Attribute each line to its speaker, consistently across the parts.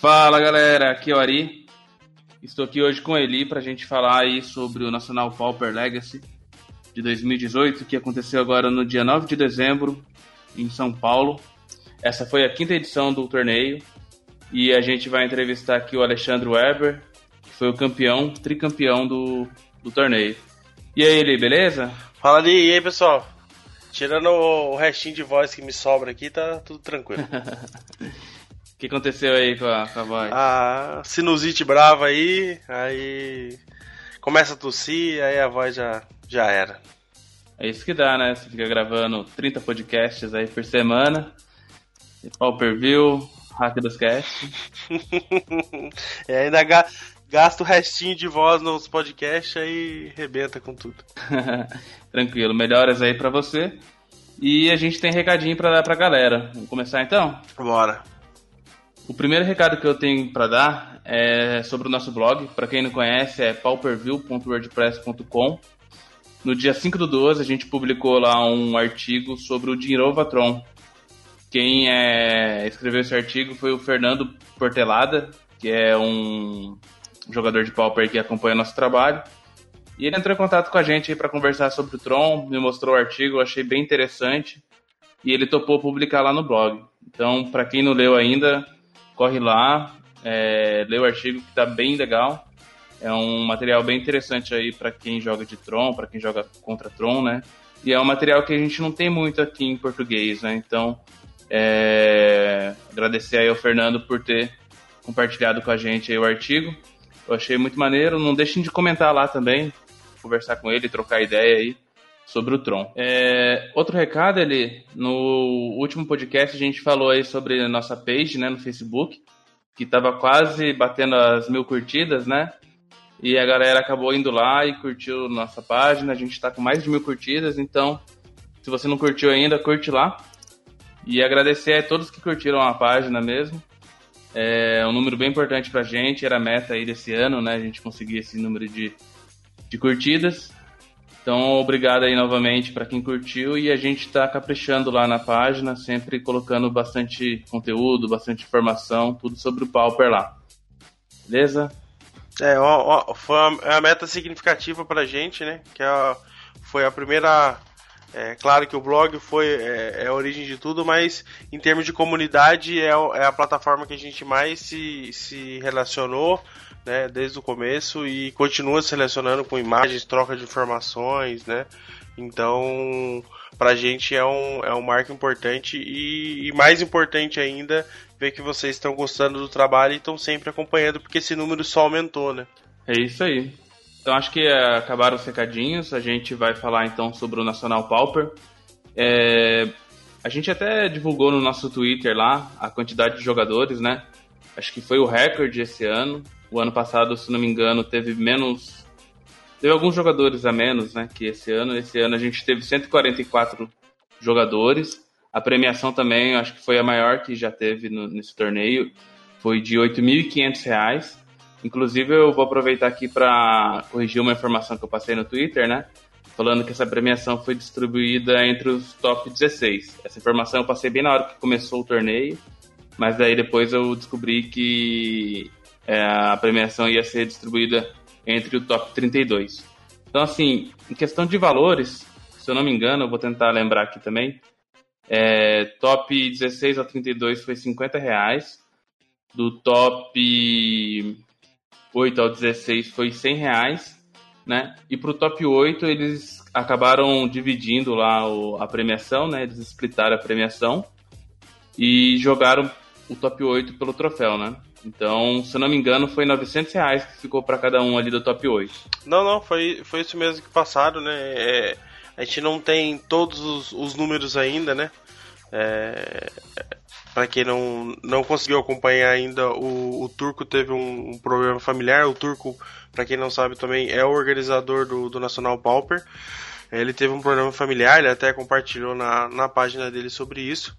Speaker 1: Fala galera, aqui é o Ari. Estou aqui hoje com Eli para a gente falar aí sobre o Nacional Pauper Legacy de 2018, que aconteceu agora no dia 9 de dezembro em São Paulo. Essa foi a quinta edição do torneio e a gente vai entrevistar aqui o Alexandre Weber, que foi o campeão, tricampeão do, do torneio. E aí, Eli, beleza?
Speaker 2: Fala ali, e aí pessoal? Tirando o restinho de voz que me sobra aqui, tá tudo tranquilo.
Speaker 1: O que aconteceu aí com a, com a voz?
Speaker 2: A sinusite brava aí, aí começa a tossir, aí a voz já, já era.
Speaker 1: É isso que dá, né? Você fica gravando 30 podcasts aí por semana. Pau per view, hack dos casts.
Speaker 2: e ainda ga gasta o restinho de voz nos podcasts aí rebenta com tudo.
Speaker 1: Tranquilo, melhoras aí pra você. E a gente tem recadinho pra dar pra galera. Vamos começar então?
Speaker 2: Bora.
Speaker 1: O primeiro recado que eu tenho para dar é sobre o nosso blog. Para quem não conhece, é pauperview.wordpress.com. No dia 5 do 12, a gente publicou lá um artigo sobre o Dinrovatron. Quem é, escreveu esse artigo foi o Fernando Portelada, que é um jogador de Pauper que acompanha nosso trabalho. E ele entrou em contato com a gente para conversar sobre o Tron, me mostrou o artigo, eu achei bem interessante. E ele topou publicar lá no blog. Então, para quem não leu ainda, corre lá, é, lê o artigo que está bem legal. É um material bem interessante aí para quem joga de Tron, para quem joga contra Tron, né? E é um material que a gente não tem muito aqui em português, né? Então, é, agradecer aí ao Fernando por ter compartilhado com a gente o artigo. Eu achei muito maneiro. Não deixem de comentar lá também, conversar com ele, trocar ideia aí sobre o Tron. É, outro recado, ele no último podcast a gente falou aí sobre a nossa page, né, no Facebook, que estava quase batendo as mil curtidas, né? E a galera acabou indo lá e curtiu nossa página. A gente está com mais de mil curtidas, então se você não curtiu ainda, curte lá. E agradecer a todos que curtiram a página mesmo. É um número bem importante pra gente, era a meta aí desse ano, né? A gente conseguir esse número de, de curtidas. Então, obrigado aí novamente para quem curtiu e a gente está caprichando lá na página, sempre colocando bastante conteúdo, bastante informação, tudo sobre o Pauper lá. Beleza?
Speaker 2: É, ó, ó, foi uma, uma, meta significativa para a gente, né? Que é, foi a primeira. É claro que o blog foi é, é, a origem de tudo, mas em termos de comunidade é, é a plataforma que a gente mais se, se relacionou né, desde o começo e continua selecionando com imagens, troca de informações, né? Então, pra gente é um, é um marco importante e, e mais importante ainda ver que vocês estão gostando do trabalho e estão sempre acompanhando, porque esse número só aumentou, né?
Speaker 1: É isso aí. Então acho que é, acabaram os recadinhos, a gente vai falar então sobre o Nacional Pauper. É, a gente até divulgou no nosso Twitter lá a quantidade de jogadores, né? Acho que foi o recorde esse ano. O ano passado, se não me engano, teve menos. Teve alguns jogadores a menos, né? Que esse ano. Esse ano a gente teve 144 jogadores. A premiação também, acho que foi a maior que já teve no, nesse torneio. Foi de R$ 8.500. Inclusive, eu vou aproveitar aqui para corrigir uma informação que eu passei no Twitter, né? Falando que essa premiação foi distribuída entre os top 16. Essa informação eu passei bem na hora que começou o torneio, mas daí depois eu descobri que é, a premiação ia ser distribuída entre o top 32. Então, assim, em questão de valores, se eu não me engano, eu vou tentar lembrar aqui também, é, top 16 a 32 foi 50 reais, do top 8 ao 16 foi 100 reais, né? E pro top 8 eles acabaram dividindo lá o, a premiação, né? Eles splitaram a premiação e jogaram o top 8 pelo troféu, né? Então, se não me engano, foi 900 reais que ficou para cada um ali do top 8.
Speaker 2: Não, não, foi, foi isso mesmo que passaram, né? É, a gente não tem todos os, os números ainda, né? É, para quem não, não conseguiu acompanhar ainda, o, o Turco teve um, um, problema familiar. O Turco, para quem não sabe também, é o organizador do, do Nacional Pauper. Ele teve um problema familiar, ele até compartilhou na, na página dele sobre isso.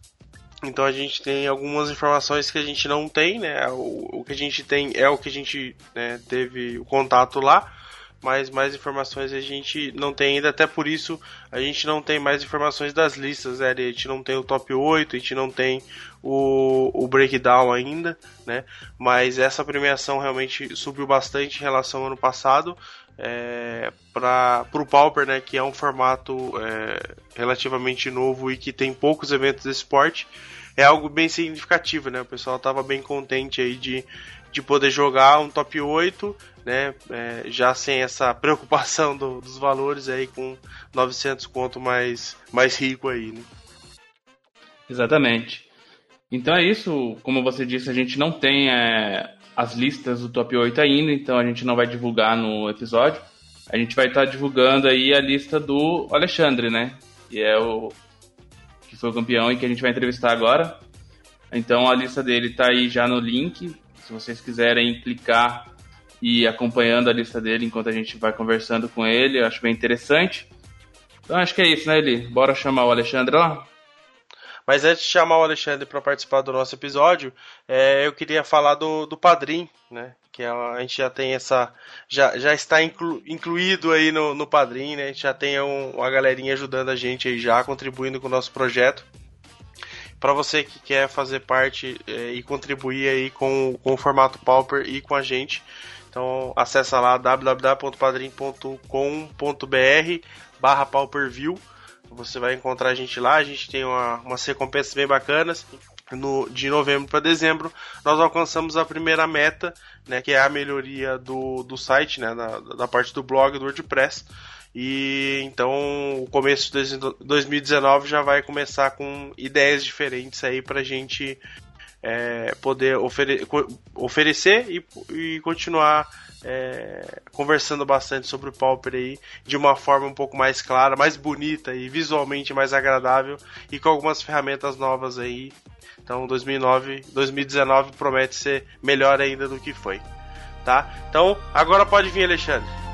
Speaker 2: Então a gente tem algumas informações que a gente não tem, né? O, o que a gente tem é o que a gente né, teve o contato lá. mas mais informações a gente não tem ainda, até por isso a gente não tem mais informações das listas, né? A gente não tem o top 8, a gente não tem o, o breakdown ainda, né? Mas essa premiação realmente subiu bastante em relação ao ano passado. É, para o Pauper, né, que é um formato é, relativamente novo e que tem poucos eventos de esporte, é algo bem significativo, né? O pessoal estava bem contente aí de, de poder jogar um top 8, né? É, já sem essa preocupação do, dos valores aí com 900 conto mais, mais rico aí, né?
Speaker 1: Exatamente. Então é isso, como você disse, a gente não tem é, as listas do top 8 ainda, então a gente não vai divulgar no episódio. A gente vai estar tá divulgando aí a lista do Alexandre, né? Que é o foi o campeão e que a gente vai entrevistar agora. Então a lista dele está aí já no link. Se vocês quiserem clicar e ir acompanhando a lista dele enquanto a gente vai conversando com ele, eu acho bem interessante. Então acho que é isso, né, Eli? Bora chamar o Alexandre lá?
Speaker 2: Mas antes de chamar o Alexandre para participar do nosso episódio, é, eu queria falar do, do Padrim, né? Que é a, gente já tem essa. Já, já está inclu, incluído aí no, no Padrim, né? A gente já tem um, uma galerinha ajudando a gente aí já, contribuindo com o nosso projeto. Para você que quer fazer parte é, e contribuir aí com, com o formato Pauper e com a gente, então acessa lá www.padrim.com.br barra Pauperview você vai encontrar a gente lá. A gente tem uma, umas recompensas bem bacanas. No, de novembro para dezembro, nós alcançamos a primeira meta, né, que é a melhoria do, do site, né, da, da parte do blog do WordPress. E então o começo de 2019 já vai começar com ideias diferentes aí para a gente é, poder ofere oferecer e, e continuar é, conversando bastante sobre o Pauper aí de uma forma um pouco mais clara, mais bonita e visualmente mais agradável e com algumas ferramentas novas aí. Então 2009, 2019 promete ser melhor ainda do que foi, tá? Então agora pode vir Alexandre.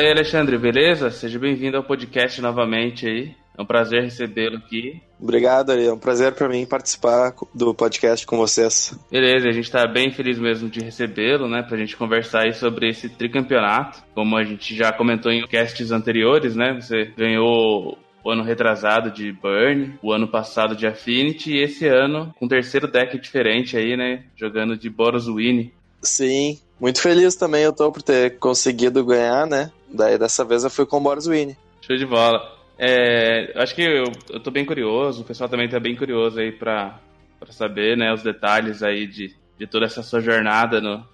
Speaker 1: Fala aí, Alexandre, beleza? Seja bem-vindo ao podcast novamente aí. É um prazer recebê-lo aqui.
Speaker 3: Obrigado, Ari. É um prazer para mim participar do podcast com vocês.
Speaker 1: Beleza, a gente está bem feliz mesmo de recebê-lo, né? Pra gente conversar aí sobre esse tricampeonato. Como a gente já comentou em casts anteriores, né? Você ganhou o ano retrasado de Burn, o ano passado de Affinity e esse ano com um terceiro deck diferente aí, né? Jogando de Boros Winnie.
Speaker 3: Sim, muito feliz também eu tô por ter conseguido ganhar, né? Daí dessa vez eu fui com o Boris Winnie.
Speaker 1: Show de bola. É, acho que eu, eu tô bem curioso, o pessoal também tá bem curioso aí pra, pra saber, né, os detalhes aí de, de toda essa sua jornada no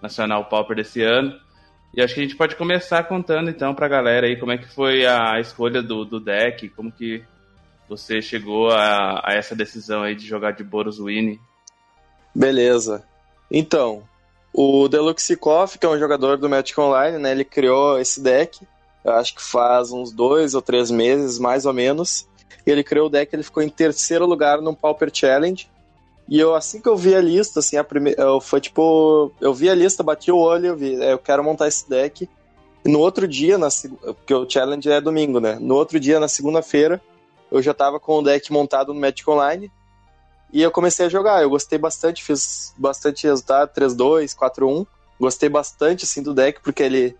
Speaker 1: Nacional Pauper desse ano. E acho que a gente pode começar contando então pra galera aí como é que foi a escolha do, do deck, como que você chegou a, a essa decisão aí de jogar de Boros Winnie.
Speaker 3: Beleza. Então, o Deluxikov, que é um jogador do Magic Online, né, ele criou esse deck, acho que faz uns dois ou três meses, mais ou menos. Ele criou o deck, ele ficou em terceiro lugar no Pauper Challenge. E eu, assim que eu vi a lista, assim, a primeira, eu, foi tipo, eu vi a lista, bati o olho, eu vi, é, eu quero montar esse deck. E no outro dia, na, porque o challenge é domingo, né? No outro dia, na segunda-feira, eu já tava com o deck montado no Magic Online. E eu comecei a jogar, eu gostei bastante, fiz bastante resultado, 3-2, 4-1. Gostei bastante, assim, do deck, porque ele,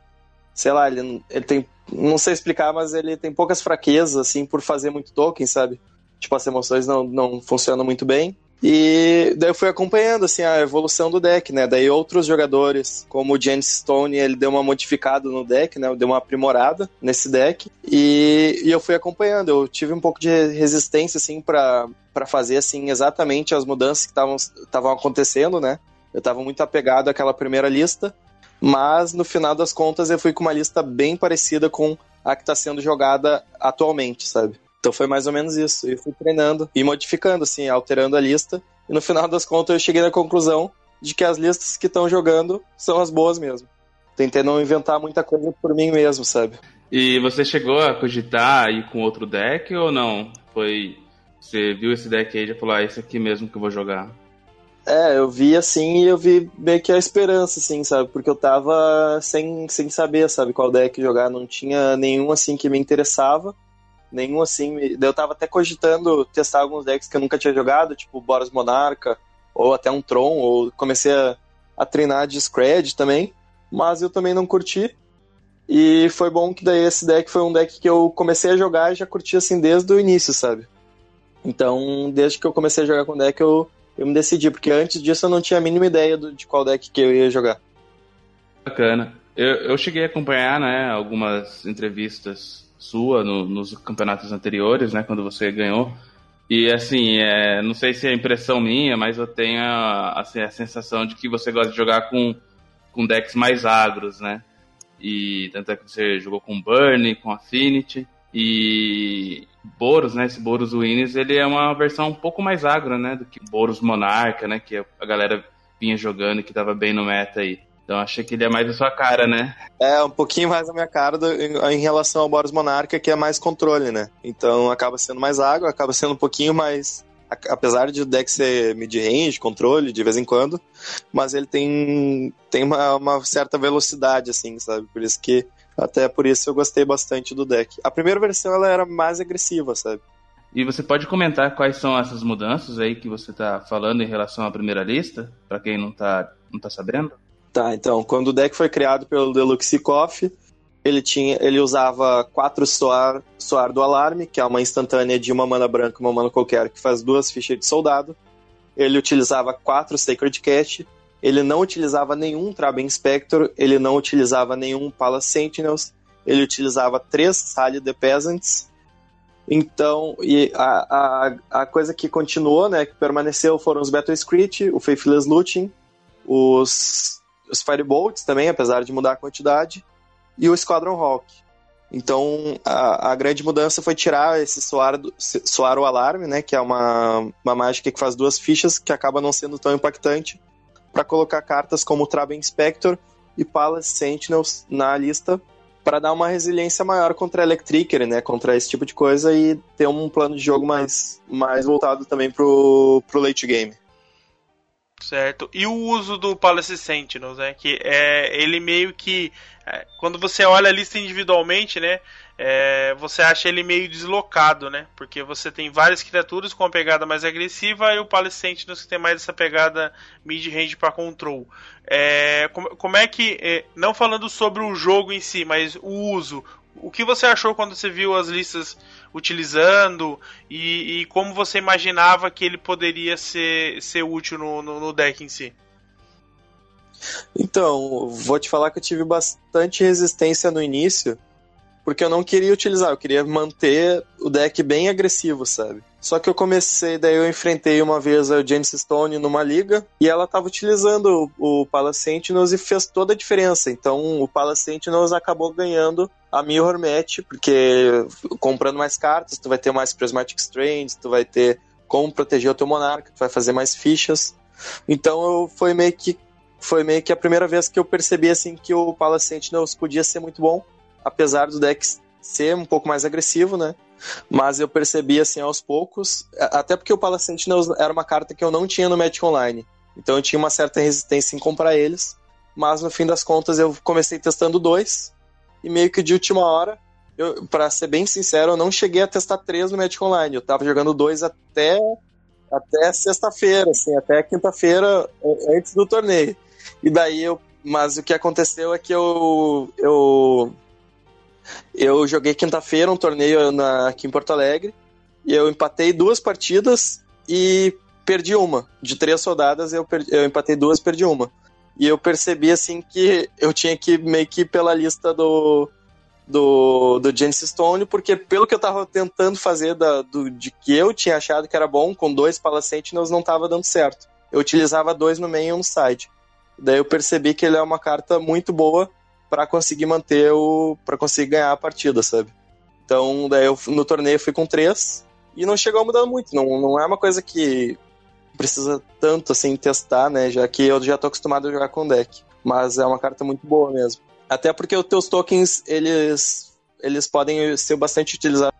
Speaker 3: sei lá, ele, ele tem, não sei explicar, mas ele tem poucas fraquezas, assim, por fazer muito token, sabe? Tipo, as emoções não, não funcionam muito bem. E daí eu fui acompanhando assim a evolução do deck, né? Daí outros jogadores, como o James Stone, ele deu uma modificada no deck, né? Deu uma aprimorada nesse deck. E, e eu fui acompanhando. Eu tive um pouco de resistência assim para para fazer assim exatamente as mudanças que estavam acontecendo, né? Eu estava muito apegado àquela primeira lista, mas no final das contas eu fui com uma lista bem parecida com a que está sendo jogada atualmente, sabe? Então foi mais ou menos isso. Eu fui treinando e modificando, assim, alterando a lista. E no final das contas eu cheguei na conclusão de que as listas que estão jogando são as boas mesmo. Tentei não inventar muita coisa por mim mesmo, sabe?
Speaker 1: E você chegou a cogitar ir com outro deck ou não? Foi. Você viu esse deck aí e já falou, ah, esse aqui mesmo que eu vou jogar?
Speaker 3: É, eu vi assim e eu vi meio que a esperança, assim, sabe? Porque eu tava sem, sem saber, sabe, qual deck jogar. Não tinha nenhum assim que me interessava. Nenhum assim. Eu tava até cogitando testar alguns decks que eu nunca tinha jogado, tipo Boros Monarca, ou até um Tron, ou comecei a, a treinar de Scred também. Mas eu também não curti. E foi bom que daí esse deck foi um deck que eu comecei a jogar e já curti assim desde o início, sabe? Então, desde que eu comecei a jogar com deck, eu eu me decidi, porque antes disso eu não tinha a mínima ideia do, de qual deck que eu ia jogar.
Speaker 1: Bacana. Eu, eu cheguei a acompanhar, né, algumas entrevistas sua no, nos campeonatos anteriores, né, quando você ganhou. E assim, é, não sei se é impressão minha, mas eu tenho assim, a sensação de que você gosta de jogar com, com decks mais agros, né? E tanto é que você jogou com Burn, com Affinity. E Boros, né? Esse Boros Winners, ele é uma versão um pouco mais agro, né? Do que Boros Monarca, né? Que a galera vinha jogando e que tava bem no meta aí. Então achei que ele é mais a sua cara, né?
Speaker 3: É, um pouquinho mais a minha cara do, em, em, relação ao Boros Monarca, que é mais controle, né? Então acaba sendo mais água, acaba sendo um pouquinho mais. Apesar de o deck ser mid-range, controle, de vez em quando, mas ele tem, tem uma, uma certa velocidade, assim, sabe? Por isso que até por isso eu gostei bastante do deck. A primeira versão ela era mais agressiva, sabe?
Speaker 1: E você pode comentar quais são essas mudanças aí que você está falando em relação à primeira lista, para quem não está não tá sabendo?
Speaker 3: Tá, então, quando o deck foi criado pelo Deluxe Coffee, ele tinha, ele usava quatro soar, soar do alarme, que é uma instantânea de uma mana branca, uma mana qualquer, que faz duas fichas de soldado. Ele utilizava quatro Sacred Cat, ele não utilizava nenhum Traben Inspector, ele não utilizava nenhum Palace Sentinels, ele utilizava três Sally the Peasants. Então, e a, a, a coisa que continuou, né, que permaneceu foram os Battle Script, o Faithless Looting, os, os Firebolts também, apesar de mudar a quantidade, e o Squadron Hawk. Então, a, a grande mudança foi tirar esse soar, soar o alarme, né, que é uma, uma mágica que faz duas fichas, que acaba não sendo tão impactante, para colocar cartas como Traben Spector e Palace Sentinels na lista para dar uma resiliência maior contra Electricer, né, contra esse tipo de coisa e ter um plano de jogo mais, mais voltado também pro, pro late game.
Speaker 4: Certo. E o uso do Palace Sentinels, né, que é ele meio que é, quando você olha a lista individualmente, né, é, você acha ele meio deslocado, né? Porque você tem várias criaturas com uma pegada mais agressiva e o Palace Sentinels que tem mais essa pegada mid-range para control. É, como, como, é que, é, não falando sobre o jogo em si, mas o uso, o que você achou quando você viu as listas utilizando e, e como você imaginava que ele poderia ser, ser útil no, no, no deck em si?
Speaker 3: Então, vou te falar que eu tive bastante resistência no início, porque eu não queria utilizar, eu queria manter o deck bem agressivo, sabe? Só que eu comecei, daí eu enfrentei uma vez a Genesis Stone numa liga e ela tava utilizando o, o Palace Sentinels e fez toda a diferença. Então o Palace Sentinels acabou ganhando a Mirror Match, porque comprando mais cartas, tu vai ter mais Prismatic Strands, tu vai ter como proteger o teu monarca, tu vai fazer mais fichas. Então eu, foi meio que foi meio que a primeira vez que eu percebi assim que o Palace Sentinels podia ser muito bom apesar do deck ser um pouco mais agressivo, né? Mas eu percebi assim aos poucos, até porque o Palace Sentinels era uma carta que eu não tinha no Magic Online. Então eu tinha uma certa resistência em comprar eles, mas no fim das contas eu comecei testando dois e meio que de última hora, eu, para ser bem sincero, eu não cheguei a testar três no Magic Online. Eu tava jogando dois até até sexta-feira, assim, até quinta-feira antes do torneio. E daí eu, mas o que aconteceu é que eu eu eu joguei quinta-feira um torneio na, aqui em Porto Alegre e eu empatei duas partidas e perdi uma. De três rodadas eu, perdi, eu empatei duas perdi uma. E eu percebi assim que eu tinha que meio que ir pela lista do, do, do Genesis Stone, porque pelo que eu tava tentando fazer da, do, de que eu tinha achado que era bom, com dois Palace Sentinels não tava dando certo. Eu utilizava dois no meio e um no side. Daí eu percebi que ele é uma carta muito boa para conseguir manter o. para conseguir ganhar a partida, sabe? Então, daí eu no torneio fui com três e não chegou a mudar muito. Não, não é uma coisa que precisa tanto assim testar, né? Já que eu já tô acostumado a jogar com deck. Mas é uma carta muito boa mesmo. Até porque os teus tokens, eles, eles podem ser bastante utilizados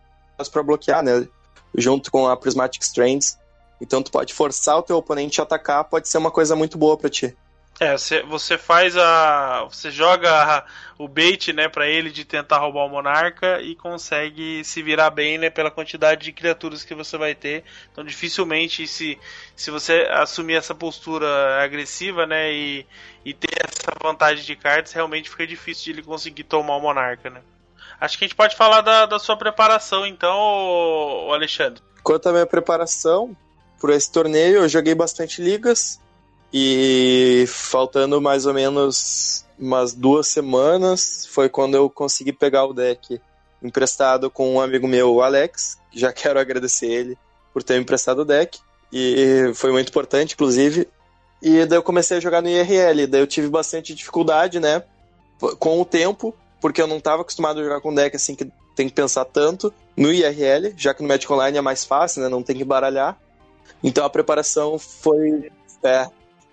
Speaker 3: para bloquear, né? Junto com a Prismatic Strands. Então tu pode forçar o teu oponente a atacar, pode ser uma coisa muito boa para ti.
Speaker 4: É, você, faz a. Você joga o bait, né, para ele de tentar roubar o monarca e consegue se virar bem, né, pela quantidade de criaturas que você vai ter. Então, dificilmente, se, se você assumir essa postura agressiva, né, e, e ter essa vantagem de cartas, realmente fica difícil de ele conseguir tomar o monarca, né. Acho que a gente pode falar da, da sua preparação, então, Alexandre.
Speaker 3: Quanto à minha preparação para esse torneio, eu joguei bastante ligas e faltando mais ou menos umas duas semanas foi quando eu consegui pegar o deck emprestado com um amigo meu, o Alex. Já quero agradecer ele por ter emprestado o deck. E foi muito importante, inclusive. E daí eu comecei a jogar no IRL. Daí eu tive bastante dificuldade, né? Com o tempo, porque eu não estava acostumado a jogar com deck assim que tem que pensar tanto no IRL, já que no Magic Online é mais fácil, né? Não tem que baralhar. Então a preparação foi. É,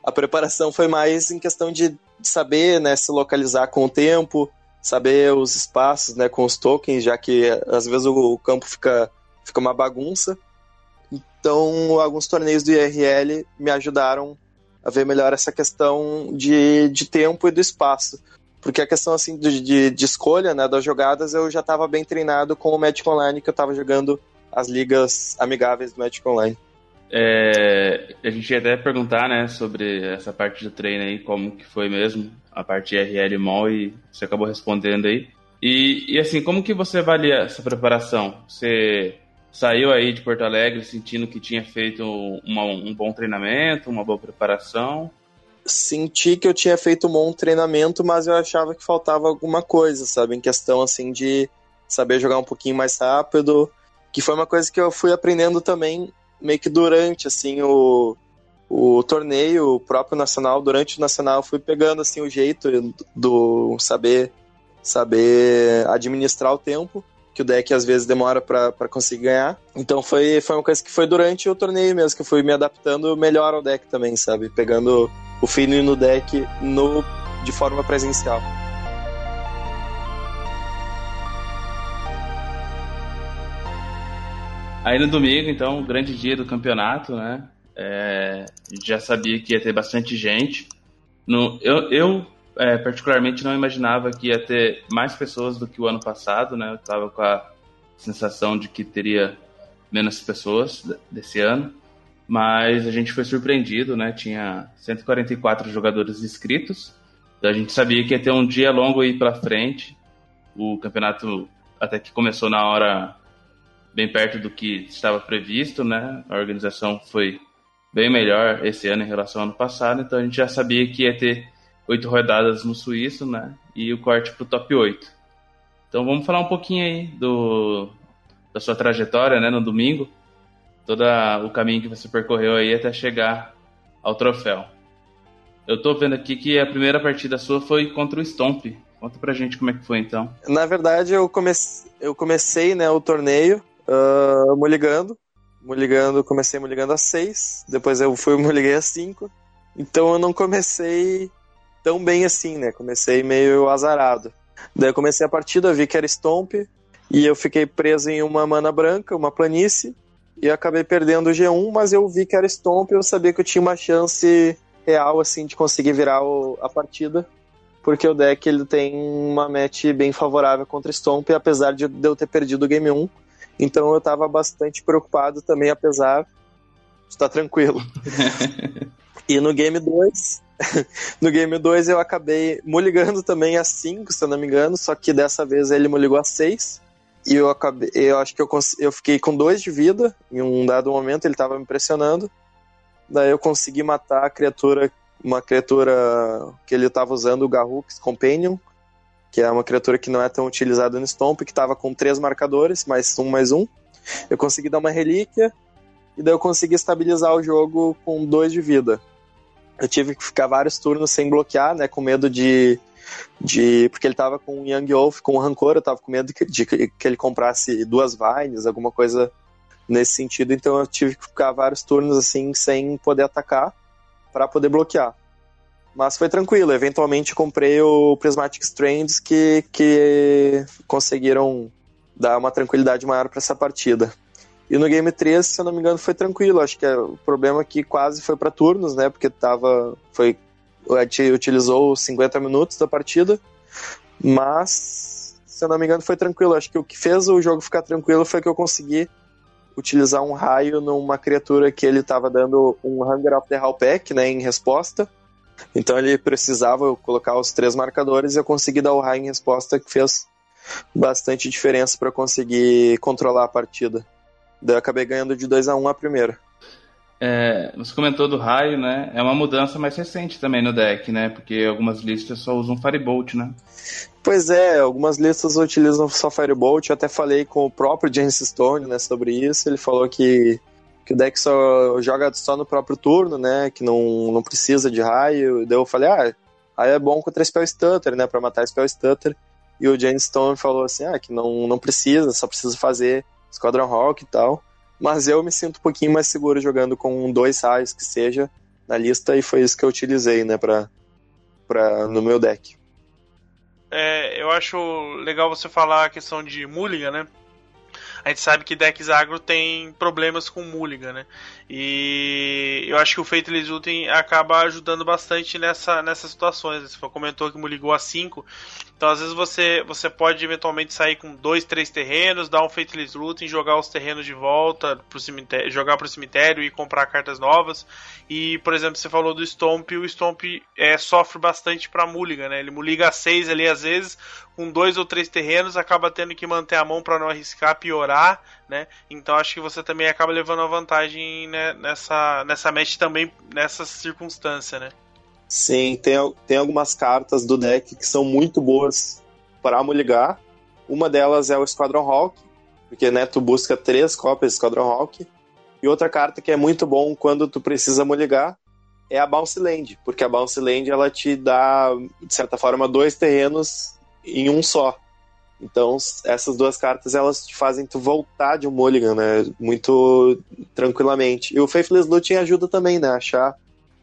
Speaker 3: a preparação foi mais em questão de saber né, se localizar com o tempo, saber os espaços né, com os tokens, já que às vezes o, campo fica, fica uma bagunça. Então, alguns torneios do IRL me ajudaram a ver melhor essa questão de, de tempo e do espaço. Porque a questão assim de, de, de escolha né, das jogadas eu já estava bem treinado com o Magic Online, que eu estava jogando as ligas amigáveis do Magic Online.
Speaker 1: É, a gente ia até perguntar, né, sobre essa parte do treino aí, como que foi mesmo, a parte RL Mall, e você acabou respondendo aí. E, e assim, como que você avalia essa preparação? Você saiu aí de Porto Alegre sentindo que tinha feito uma, um bom treinamento, uma boa preparação?
Speaker 3: Senti que eu tinha feito um bom treinamento, mas eu achava que faltava alguma coisa, sabe? Em questão, assim, de saber jogar um pouquinho mais rápido, que foi uma coisa que eu fui aprendendo também meio que durante, assim, o, o torneio, o próprio nacional, durante o nacional, fui pegando, assim, o jeito do saber, saber administrar o tempo que o deck às vezes demora para conseguir ganhar. Então foi, foi uma coisa que foi durante o torneio mesmo, que eu fui me adaptando melhor ao deck também, sabe? Pegando o feeling no deck no, de forma presencial.
Speaker 1: Aí no domingo, então, grande dia do campeonato, né? É, a gente já sabia que ia ter bastante gente. No, eu, eu é, particularmente, não imaginava que ia ter mais pessoas do que o ano passado, né? Eu estava com a sensação de que teria menos pessoas desse ano, mas a gente foi surpreendido, né? Tinha 144 jogadores inscritos, então a gente sabia que ia ter um dia longo aí pela frente. O campeonato até que começou na hora bem perto do que estava previsto, né? A organização foi bem melhor esse ano em relação ao ano passado, então a gente já sabia que ia ter oito rodadas no Suíço, né? E o corte para o top 8. Então vamos falar um pouquinho aí do, da sua trajetória, né? No domingo, todo o caminho que você percorreu aí até chegar ao troféu. Eu tô vendo aqui que a primeira partida sua foi contra o Stomp. Conta pra gente como é que foi então.
Speaker 3: Na verdade, eu, comece... eu comecei né, o torneio uh, ah, muligando. Muligando, comecei muligando a 6, depois eu fui muliguei a 5. Então eu não comecei tão bem assim, né? Comecei meio azarado. Daí eu comecei a partida, vi que era Stomp, e eu fiquei preso em uma mana branca, uma planície, e acabei perdendo o G1, mas eu vi que era Stomp eu sabia que eu tinha uma chance real, assim, de conseguir virar o, a partida, porque o deck ele tem uma match bem favorável contra Stomp, apesar de eu ter perdido o Game 1, então eu estava bastante preocupado também, apesar de estar tranquilo. e no game 2, no game 2 eu acabei muligando também a 5, se eu não me engano, só que dessa vez ele muligou a 6. E eu acabei, eu acho que eu, eu fiquei com 2 de vida em um dado momento, ele estava me pressionando. Daí eu consegui matar a criatura, uma criatura que ele estava usando, o Garrux Companion, que é uma criatura que não é tão utilizada no Stomp, que estava com três marcadores, mais um, mais um. Eu consegui dar uma relíquia, e daí eu consegui estabilizar o jogo com dois de vida. Eu tive que ficar vários turnos sem bloquear, né, com medo de... de porque ele estava com um Young Wolf, com Rancor, eu estava com medo de, de que ele comprasse duas Vines, alguma coisa nesse sentido, então eu tive que ficar vários turnos assim, sem poder atacar, para poder bloquear. Mas foi tranquilo, eventualmente comprei o Prismatic Strands que, que conseguiram dar uma tranquilidade maior para essa partida. E no game 3, se eu não me engano, foi tranquilo. Acho que é, o problema é que quase foi para turnos, né? Porque tava. Foi, a gente utilizou 50 minutos da partida. Mas, se eu não me engano, foi tranquilo. Acho que o que fez o jogo ficar tranquilo foi que eu consegui utilizar um raio numa criatura que ele estava dando um Hunger of the Pack, né, em resposta. Então ele precisava colocar os três marcadores e eu consegui dar o raio em resposta que fez bastante diferença para conseguir controlar a partida. Daí eu acabei ganhando de 2 a 1 um a primeira.
Speaker 1: É, você comentou do raio, né? É uma mudança mais recente também no deck, né? Porque algumas listas só usam Firebolt, né?
Speaker 3: Pois é, algumas listas utilizam só Firebolt. Eu até falei com o próprio James Stone né, sobre isso. Ele falou que, que o deck só joga só no próprio turno, né? Que não, não precisa de raio. Daí eu falei, ah, aí é bom contra Spell Stutter, né? Pra matar Spell Stutter. E o James Stone falou assim, ah, que não, não precisa, só precisa fazer Squadron Rock e tal. Mas eu me sinto um pouquinho mais seguro jogando com dois raios que seja na lista e foi isso que eu utilizei, né, pra, pra, no meu deck.
Speaker 4: É, eu acho legal você falar a questão de Mulligan, né? A gente sabe que decks agro tem problemas com Mulligan, né? E eu acho que o Faithless Ultim acaba ajudando bastante nessa, nessas situações. Você comentou que Mulligou a 5, então, às vezes, você, você pode eventualmente sair com dois, três terrenos, dar um Faithless Looting, jogar os terrenos de volta, pro cemitério, jogar pro cemitério e comprar cartas novas. E, por exemplo, você falou do Stomp, o Stomp é, sofre bastante pra Mulligan, né? Ele muliga 6 ali, às vezes, com dois ou três terrenos, acaba tendo que manter a mão para não arriscar, piorar, né? Então, acho que você também acaba levando a vantagem né, nessa, nessa match também, nessa circunstância, né?
Speaker 3: Sim, tem, tem algumas cartas do deck que são muito boas para ligar. Uma delas é o Squadron Hawk, porque né, tu busca três cópias de Squadron Hawk. E outra carta que é muito bom quando tu precisa ligar é a Bounce Land, porque a Bounce Land ela te dá, de certa forma, dois terrenos em um só. Então, essas duas cartas elas te fazem tu voltar de um mulligan, né? Muito tranquilamente. E o Faithless Looting ajuda também, né? Achar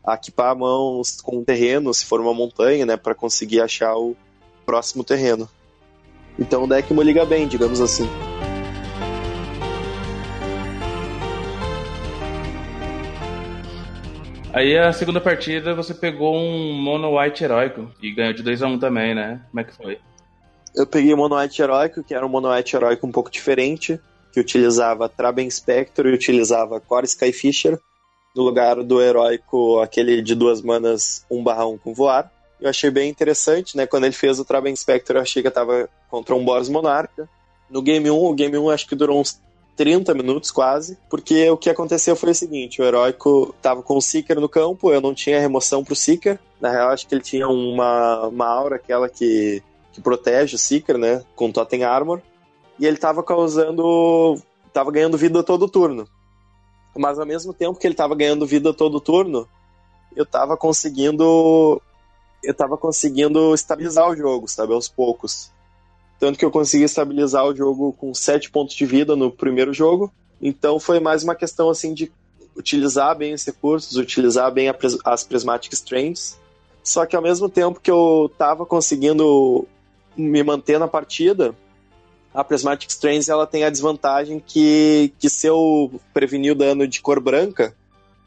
Speaker 3: equipar a mão com o terreno, se for uma montanha, né, para conseguir achar o próximo terreno. Então o deck liga bem, digamos assim.
Speaker 1: Aí a segunda partida você pegou um Mono White heróico e ganhou de 2x1 um também, né? Como é que foi?
Speaker 3: Eu peguei o Mono White heróico, que era um Mono White heróico um pouco diferente, que utilizava Traben Spectre e utilizava Core Skyfisher no lugar do heróico, aquele de duas manas 1/1 com voar. Eu achei bem interessante, né? Quando ele fez o Traben Spectre, eu achei que eu tava contra um Boros Monarca. No Game 1, o Game 1 acho que durou uns 30 minutos quase, porque o que aconteceu foi o seguinte: o heróico tava com o Seeker no campo, eu não tinha remoção pro Seeker. Na real, acho que ele tinha uma, uma aura, aquela que, que protege o Seeker, né? Com Totem Armor. E ele tava causando. tava ganhando vida todo turno mas ao mesmo tempo que ele estava ganhando vida todo turno, eu estava conseguindo eu estava conseguindo estabilizar o jogo, sabe, aos poucos. Tanto que eu consegui estabilizar o jogo com 7 pontos de vida no primeiro jogo. Então foi mais uma questão assim de utilizar bem os recursos, utilizar bem as Prismatic Strands. Só que ao mesmo tempo que eu estava conseguindo me manter na partida, a Prismatic Strange ela tem a desvantagem que, que se eu prevenir o dano de cor branca,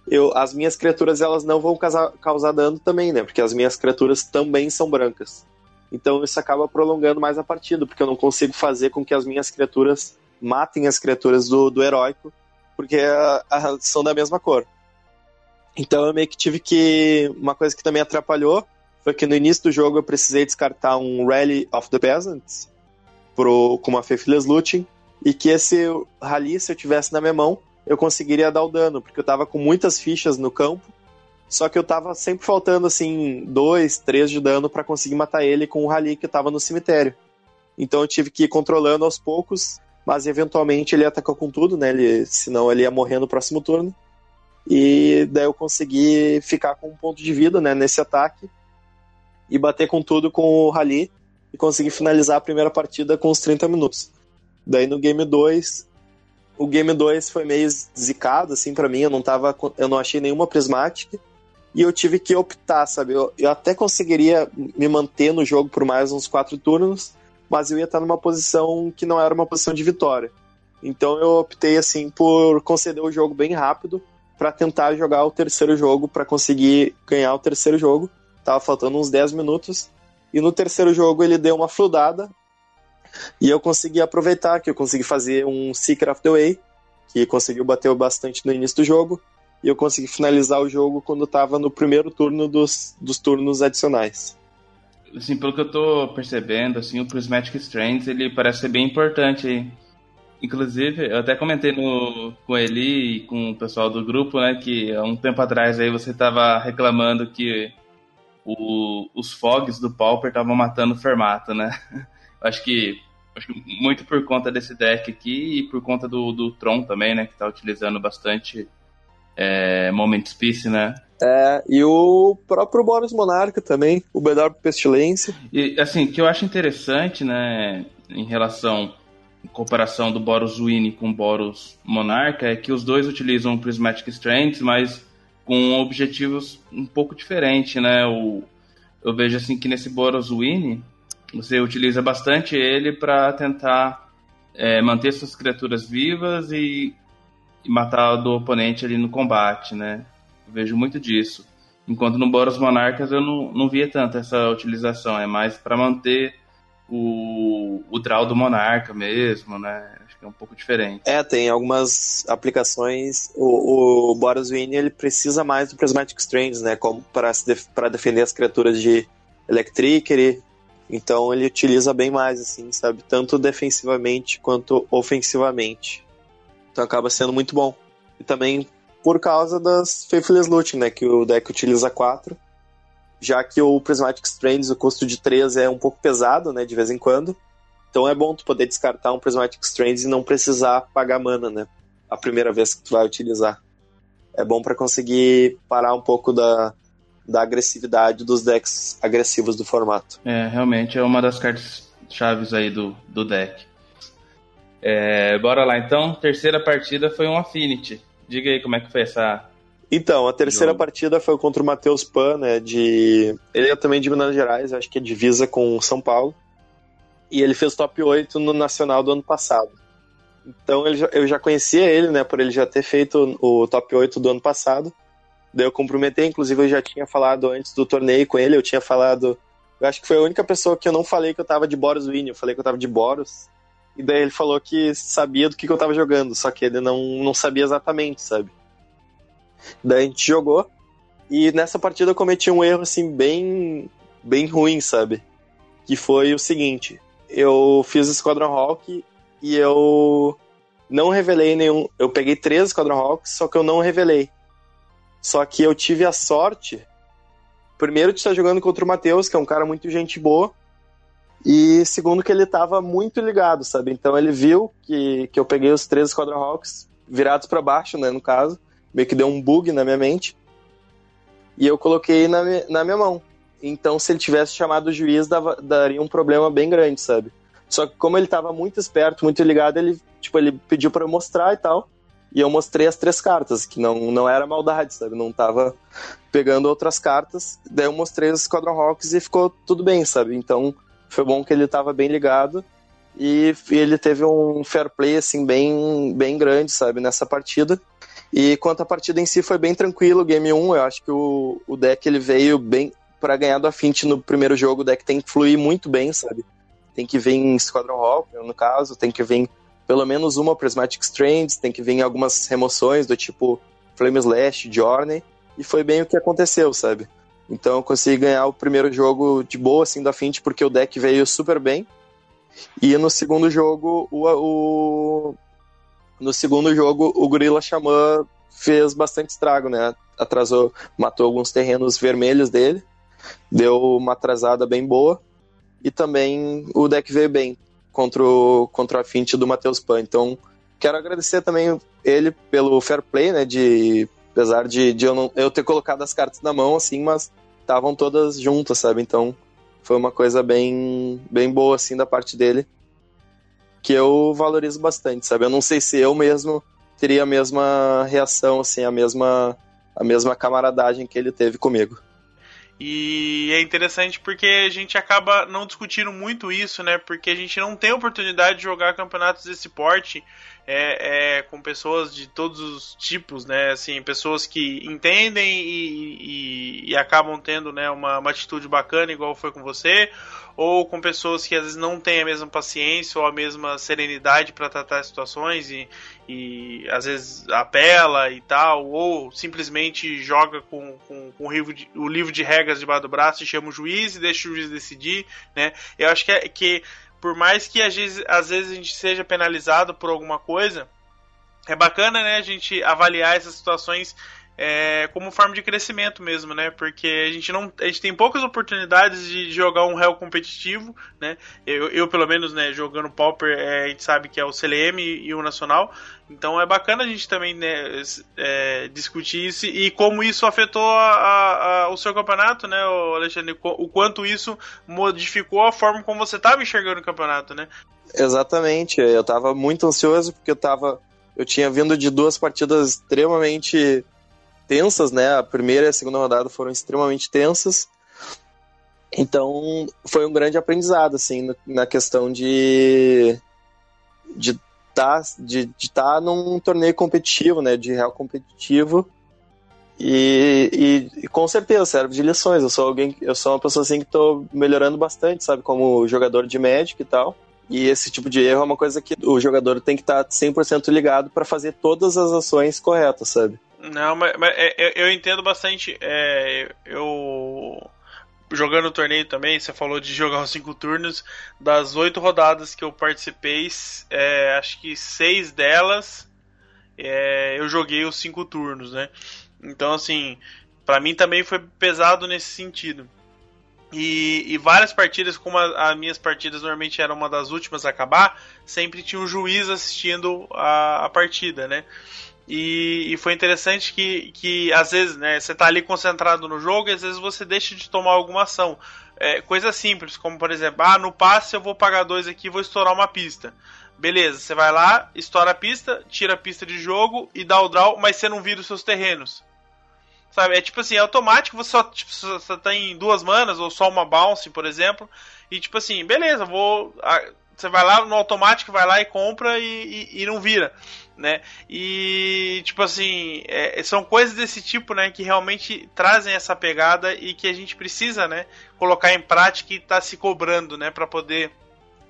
Speaker 3: eu, as minhas criaturas elas não vão causar, causar dano também, né? Porque as minhas criaturas também são brancas. Então isso acaba prolongando mais a partida, porque eu não consigo fazer com que as minhas criaturas matem as criaturas do, do heróico, porque a, a, são da mesma cor. Então eu meio que tive que. Uma coisa que também atrapalhou foi que no início do jogo eu precisei descartar um Rally of the Peasants, pro, com uma Faithless Looting, e que esse rally, se eu tivesse na minha mão, eu conseguiria dar o dano, porque eu tava com muitas fichas no campo, só que eu tava sempre faltando, assim, dois, três de dano para conseguir matar ele com o rally que tava no cemitério. Então eu tive que ir controlando aos poucos, mas eventualmente ele atacou com tudo, né? Ele, senão ele ia morrer no próximo turno. E daí eu consegui ficar com um ponto de vida, né, nesse ataque e bater com tudo com o rally e consegui finalizar a primeira partida com os 30 minutos. Daí no game 2, o game 2 foi meio zicado, assim, para mim, eu não tava, eu não achei nenhuma prismática, e eu tive que optar, sabe, eu, eu até conseguiria me manter no jogo por mais uns quatro turnos, mas eu ia estar numa posição que não era uma posição de vitória. Então eu optei assim por conceder o jogo bem rápido para tentar jogar o terceiro jogo para conseguir ganhar o terceiro jogo. Tava faltando uns 10 minutos e no terceiro jogo ele deu uma fludada. E eu consegui aproveitar que eu consegui fazer um Secret of the Way, que conseguiu bater bastante no início do jogo. E eu consegui finalizar o jogo quando estava no primeiro turno dos, dos turnos adicionais.
Speaker 1: Assim, pelo que eu tô percebendo, assim, o Prismatic Strands, ele parece ser bem importante aí Inclusive, eu até comentei no, com ele e com o pessoal do grupo, né, que há um tempo atrás aí você estava reclamando que o, os fogs do Pauper estavam matando o Fermato, né? acho que acho que muito por conta desse deck aqui e por conta do, do Tron também, né, que está utilizando bastante é, Moment Peace, né?
Speaker 3: É, e o próprio Boros Monarca também, o Bedar Pestilência.
Speaker 1: E, assim, o que eu acho interessante, né, em relação comparação do Boros Winnie com o Boros Monarca é que os dois utilizam Prismatic Strengths, mas com objetivos um pouco diferentes, né? Eu vejo assim que nesse Boros Winnie você utiliza bastante ele para tentar é, manter suas criaturas vivas e, e matar do oponente ali no combate, né? Eu vejo muito disso. Enquanto no Boros Monarcas eu não, não via tanto essa utilização, é mais para manter o, o draw do Monarca mesmo, né? É um pouco diferente.
Speaker 3: É, tem algumas aplicações. O, o Boros Winnie ele precisa mais do Prismatic Strange, né? Como para def defender as criaturas de Electricity. Então ele utiliza bem mais, assim, sabe? Tanto defensivamente quanto ofensivamente. Então acaba sendo muito bom. E também por causa das Faithless Looting, né? Que o deck utiliza quatro já que o Prismatic Strands, o custo de 3 é um pouco pesado, né, de vez em quando. Então é bom tu poder descartar um Prismatic Strands e não precisar pagar mana, né, a primeira vez que tu vai utilizar. É bom para conseguir parar um pouco da, da agressividade dos decks agressivos do formato.
Speaker 1: É, realmente é uma das cartas chaves aí do, do deck. É, bora lá então, terceira partida foi um Affinity. Diga aí como é que foi essa
Speaker 3: então, a terceira Jogo. partida foi contra o Matheus Pan, né, de... Ele é também de Minas Gerais, acho que é divisa com São Paulo. E ele fez top 8 no Nacional do ano passado. Então já, eu já conhecia ele, né, por ele já ter feito o top 8 do ano passado. Daí eu comprometei, inclusive eu já tinha falado antes do torneio com ele, eu tinha falado... Eu acho que foi a única pessoa que eu não falei que eu tava de Boros Winnie, eu falei que eu tava de Boros. E daí ele falou que sabia do que, que eu tava jogando, só que ele não, não sabia exatamente, sabe? Daí a gente jogou. E nessa partida eu cometi um erro, assim, bem, bem ruim, sabe? Que foi o seguinte: eu fiz o Squadron Hawk e eu não revelei nenhum. Eu peguei três Squadron Hawks, só que eu não revelei. Só que eu tive a sorte, primeiro, de estar jogando contra o Matheus, que é um cara muito gente boa. E segundo, que ele estava muito ligado, sabe? Então ele viu que, que eu peguei os três Squadron Hawks virados para baixo, né, no caso meio que deu um bug na minha mente. E eu coloquei na, na minha mão. Então, se ele tivesse chamado o juiz, dava, daria um problema bem grande, sabe? Só que como ele tava muito esperto, muito ligado, ele, tipo, ele pediu para eu mostrar e tal. E eu mostrei as três cartas, que não, não era maldade, sabe? Não tava pegando outras cartas. Daí eu mostrei os Squadron Hawks e ficou tudo bem, sabe? Então, foi bom que ele tava bem ligado. E, e ele teve um fair play, assim, bem, bem grande, sabe? Nessa partida. E quanto à partida em si, foi bem tranquilo. Game 1, eu acho que o, o deck ele veio bem para ganhar do Affinity no primeiro jogo. O deck tem que fluir muito bem, sabe? Tem que vir em Squadron Hawk, no caso, tem que vir pelo menos uma Prismatic Strands, tem que vir algumas remoções do tipo Flame Slash, Journey, e foi bem o que aconteceu, sabe? Então eu consegui ganhar o primeiro jogo de boa, assim, do Affinity, porque o deck veio super bem. E no segundo jogo, o, o, no segundo jogo, o Gorilla Xamã fez bastante estrago, né? Atrasou, matou alguns terrenos vermelhos dele, deu uma atrasada bem boa. E também o deck veio bem contra o, contra a Fint do Matheus Pan. Então, quero agradecer também ele pelo fair play, né? De, apesar de, de eu, não, eu ter colocado as cartas na mão, assim, mas estavam todas juntas, sabe? Então, foi uma coisa bem, bem boa, assim, da parte dele que eu valorizo bastante, sabe? Eu não sei se eu mesmo teria a mesma reação, assim, a mesma, a mesma camaradagem que ele teve comigo.
Speaker 4: E é interessante porque a gente acaba não discutindo muito isso, né? Porque a gente não tem oportunidade de jogar campeonatos desse porte é, é, com pessoas de todos os tipos, né? Assim, pessoas que entendem e, e, e acabam tendo né, uma, uma atitude bacana, igual foi com você, ou com pessoas que às vezes não têm a mesma paciência ou a mesma serenidade para tratar situações e, e às vezes apela e tal, ou simplesmente joga com, com, com o, livro de, o livro de regras debaixo do braço e chama o juiz e deixa o juiz decidir, né? Eu acho que, é, que por mais que às vezes, às vezes a gente seja penalizado por alguma coisa, é bacana, né, a gente avaliar essas situações é, como forma de crescimento mesmo, né? Porque a gente não, a gente tem poucas oportunidades de jogar um réu competitivo, né? Eu, eu pelo menos, né, jogando Pauper, é, a gente sabe que é o CLM e, o Nacional, então é bacana a gente também né, é, discutir isso e como isso afetou a, a, o seu campeonato, né, Alexandre? O quanto isso modificou a forma como você estava enxergando o campeonato, né?
Speaker 3: Exatamente. Eu estava muito ansioso porque eu tava, eu tinha vindo de duas partidas extremamente tensas, né? A primeira e a segunda rodada foram extremamente tensas. Então, foi um grande aprendizado, assim, na questão de de tá, de, de tá num torneio competitivo, né? De real competitivo. E, e, e, com certeza serve de lições. Eu sou alguém, eu sou uma pessoa assim que estou melhorando bastante, sabe, como jogador de Magic e tal. E esse tipo de erro é uma coisa que o jogador tem que estar tá 100% ligado para fazer todas as ações corretas, sabe?
Speaker 4: Não, mas, mas é, é, eu entendo bastante. É, eu jogando o torneio também, você falou de jogar os cinco turnos. Das oito rodadas que eu participei, é, acho que seis delas é, eu joguei os cinco turnos, né? Então, assim, para mim também foi pesado nesse sentido. E, e várias partidas, como as minhas partidas normalmente eram uma das últimas a acabar, sempre tinha um juiz assistindo a, a partida, né? E, e, foi interessante que, que às vezes né, você está ali concentrado no jogo e às vezes você deixa de tomar alguma ação. É, coisa simples, como por exemplo, ah, no passe eu vou pagar dois aqui vou estourar uma pista. Beleza, você vai lá, estoura a pista, tira a pista de jogo e dá o draw, mas você não vira os seus terrenos. Sabe? É tipo assim, é automático, você só tipo, você tem duas manas ou só uma bounce, por exemplo. E tipo assim, beleza, vou. Você vai lá no automático, vai lá e compra e, e, e não vira né? E tipo assim, é, são coisas desse tipo, né, que realmente trazem essa pegada e que a gente precisa, né, colocar em prática e tá se cobrando, né, para poder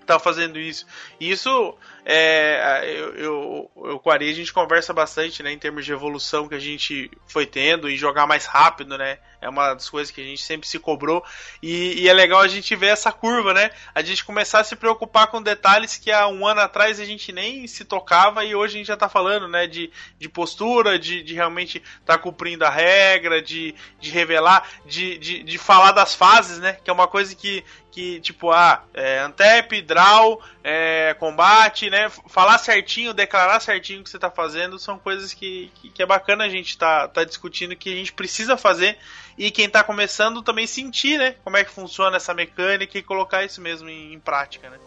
Speaker 4: tá fazendo isso. E isso é, eu, eu, eu com a Ari, a gente conversa bastante, né, em termos de evolução que a gente foi tendo e jogar mais rápido, né? É uma das coisas que a gente sempre se cobrou. E, e, é legal a gente ver essa curva, né? A gente começar a se preocupar com detalhes que há um ano atrás a gente nem se tocava e hoje a gente já tá falando, né? De, de postura, de, de realmente tá cumprindo a regra, de, de revelar, de, de, de falar das fases, né? Que é uma coisa que, que tipo, ah, é, Antep, Draw, é, combate, né? Falar certinho, declarar certinho o que você tá fazendo são coisas que, que, que é bacana a gente tá, tá discutindo que a gente precisa fazer e quem está começando também sentir, né? Como é que funciona essa mecânica e colocar isso mesmo em, em prática, né?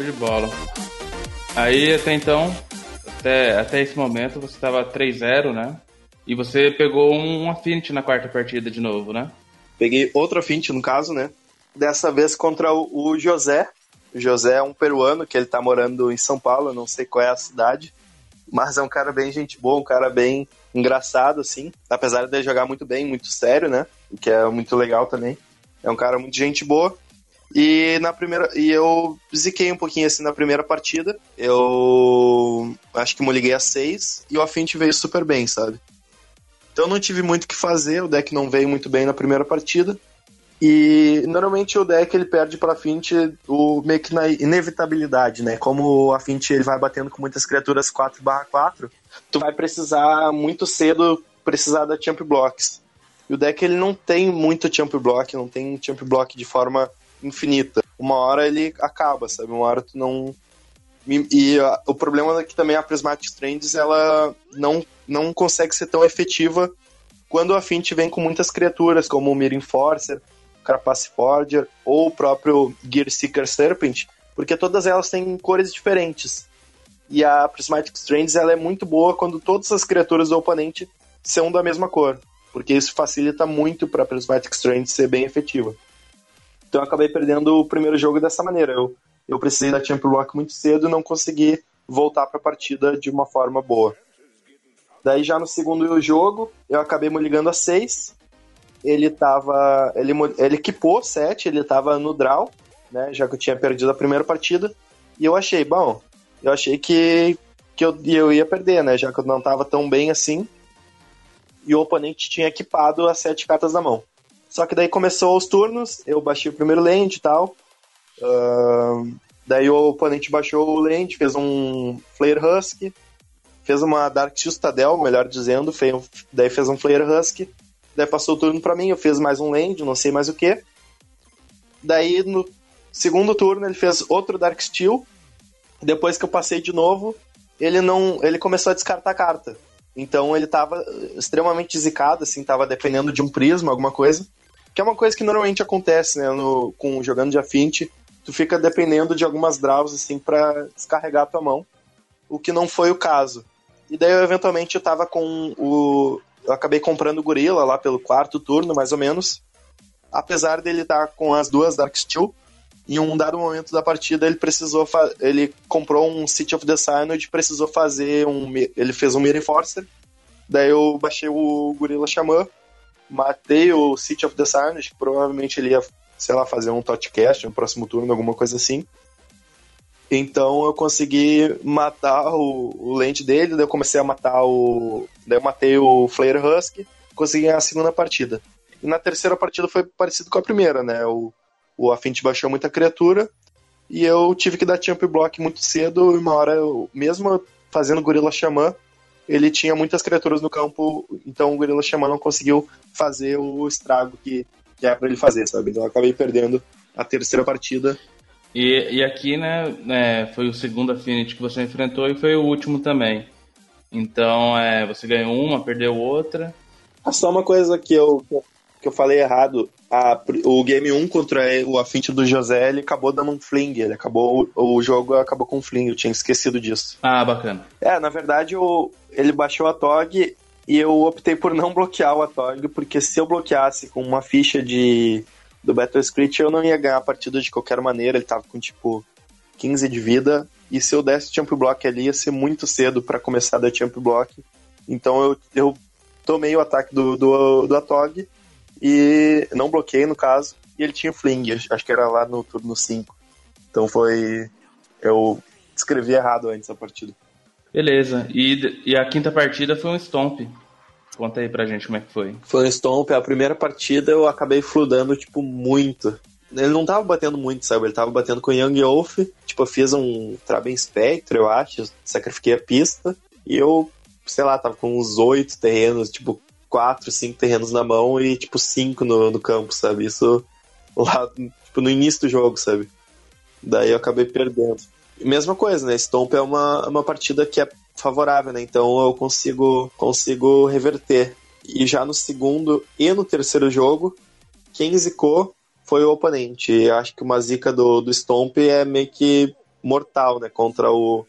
Speaker 1: Show de bola. Aí até então, até, até esse momento você estava 3-0, né? E você pegou um Affinity na quarta partida de novo, né?
Speaker 3: Peguei outro Affinity, no caso, né? Dessa vez contra o, o José. O José é um peruano que ele tá morando em São Paulo, não sei qual é a cidade. Mas é um cara bem gente boa, um cara bem engraçado, assim. Apesar de jogar muito bem, muito sério, né? O que é muito legal também. É um cara muito gente boa. E na primeira. E eu ziquei um pouquinho assim na primeira partida. Eu acho que me liguei a 6 e o Affinity veio super bem, sabe? Então não tive muito o que fazer, o deck não veio muito bem na primeira partida. E normalmente o deck ele perde para Fint o meio que na inevitabilidade, né? Como a Fint ele vai batendo com muitas criaturas 4/4, tu vai precisar muito cedo precisar da champ blocks. E o deck ele não tem muito champ block, não tem champ block de forma infinita. Uma hora ele acaba, sabe? Uma hora tu não e, o problema é que também a Prismatic Trends ela não, não consegue ser tão efetiva quando a Fint vem com muitas criaturas, como o Mir Enforcer, Carapace Forger ou o próprio Gear Seeker Serpent, porque todas elas têm cores diferentes. E a Prismatic Strands ela é muito boa quando todas as criaturas do oponente são da mesma cor, porque isso facilita muito para a Prismatic Strands ser bem efetiva. Então eu acabei perdendo o primeiro jogo dessa maneira. Eu, eu precisei da Champion Block muito cedo e não consegui voltar para a partida de uma forma boa. Daí já no segundo jogo, eu acabei me ligando a 6. Ele tava. Ele, ele equipou 7, ele tava no draw, né? Já que eu tinha perdido a primeira partida. E eu achei, bom, eu achei que, que eu, eu ia perder, né? Já que eu não tava tão bem assim. E o oponente tinha equipado as sete cartas na mão. Só que daí começou os turnos, eu baixei o primeiro land e tal. Uh, daí o oponente baixou o land, fez um Flare Husk, fez uma Dark Citadel, melhor dizendo, fez, daí fez um Flare Husk. Daí passou o turno para mim, eu fiz mais um land, não sei mais o que. Daí no segundo turno ele fez outro Dark Steel. Depois que eu passei de novo, ele não, ele começou a descartar a carta. Então ele tava extremamente zicado, assim, tava dependendo de um prisma, alguma coisa. Que é uma coisa que normalmente acontece, né, no, com jogando de Affinity, tu fica dependendo de algumas draws, assim, para descarregar a tua mão. O que não foi o caso. E daí, eu, eventualmente, eu tava com o... Eu acabei comprando o Gorila lá pelo quarto turno, mais ou menos. Apesar dele estar tá com as duas Dark Steel, em um dado momento da partida ele precisou ele comprou um City of the Synod precisou fazer um ele fez um Mirror Forcer daí eu baixei o Gorilla Xamã matei o City of the Silence, que provavelmente ele ia, sei lá, fazer um Totcast no próximo turno, alguma coisa assim. Então eu consegui matar o, o lente dele, daí eu comecei a matar o. Daí eu matei o Flare Husk, consegui a segunda partida. E na terceira partida foi parecido com a primeira, né? O, o Affinity baixou muita criatura e eu tive que dar champ block muito cedo, e uma hora, eu, mesmo fazendo Gorila Xamã, ele tinha muitas criaturas no campo, então o Gorila Shaman não conseguiu fazer o estrago que, que é para ele fazer, sabe? Então eu acabei perdendo a terceira partida.
Speaker 1: E, e aqui, né, né, foi o segundo Affinity que você enfrentou e foi o último também. Então, é, você ganhou uma, perdeu outra.
Speaker 3: Ah, só uma coisa que eu, que eu falei errado. A, o Game 1 contra o Affinity do José, ele acabou dando um fling. Ele acabou. O jogo acabou com um fling, eu tinha esquecido disso.
Speaker 1: Ah, bacana.
Speaker 3: É, na verdade, o, ele baixou a TOG e eu optei por não bloquear o Atog, porque se eu bloqueasse com uma ficha de do Battle Script, eu não ia ganhar a partida de qualquer maneira. Ele tava com tipo 15 de vida. E se eu desse Champ Block ali, ia ser muito cedo para começar a dar Champ Block. Então eu, eu tomei o ataque do, do, do Atog e não bloqueei no caso. E ele tinha Fling, acho que era lá no turno 5. Então foi. Eu escrevi errado antes a partida.
Speaker 1: Beleza. E, e a quinta partida foi um Stomp. Conta aí pra gente como é que foi.
Speaker 3: Foi um Stomp. A primeira partida eu acabei fludando, tipo, muito. Ele não tava batendo muito, sabe? Ele tava batendo com Young Wolf. Tipo, eu fiz um Traben Spectre, eu acho. Sacrifiquei a pista. E eu, sei lá, tava com uns oito terrenos, tipo, quatro, cinco terrenos na mão e, tipo, cinco no, no campo, sabe? Isso lá, tipo, no início do jogo, sabe? Daí eu acabei perdendo. Mesma coisa, né? Stomp é uma, uma partida que é favorável, né? Então eu consigo, consigo reverter. E já no segundo e no terceiro jogo, quem zicou foi o oponente. E acho que uma zica do, do Stomp é meio que mortal, né? Contra o,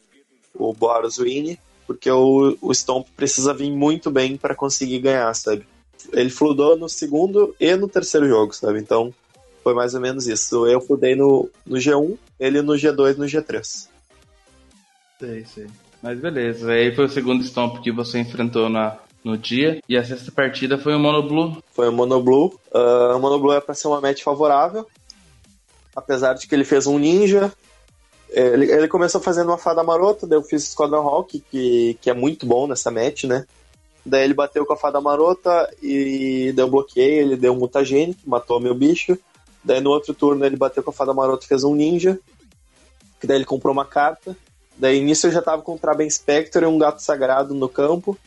Speaker 3: o Boros porque o, o Stomp precisa vir muito bem para conseguir ganhar, sabe? Ele fludou no segundo e no terceiro jogo, sabe? Então foi mais ou menos isso. Eu fudei no, no G1, ele no G2 no G3.
Speaker 1: Sei, sei. Mas beleza, aí foi o segundo Stomp que você enfrentou na, no dia. E a sexta partida foi o Mono Blue.
Speaker 3: Foi o Mono Blue. Uh, o Mono Blue é pra ser uma match favorável. Apesar de que ele fez um ninja. Ele, ele começou fazendo uma fada marota, daí eu fiz Squadron Hawk, que, que é muito bom nessa match, né? Daí ele bateu com a fada marota e deu bloqueio, ele deu um mutagênico, matou meu bicho. Daí no outro turno ele bateu com a fada marota e fez um ninja. Que daí ele comprou uma carta. Daí nisso eu já tava com o Traben Spectre e um gato sagrado no campo.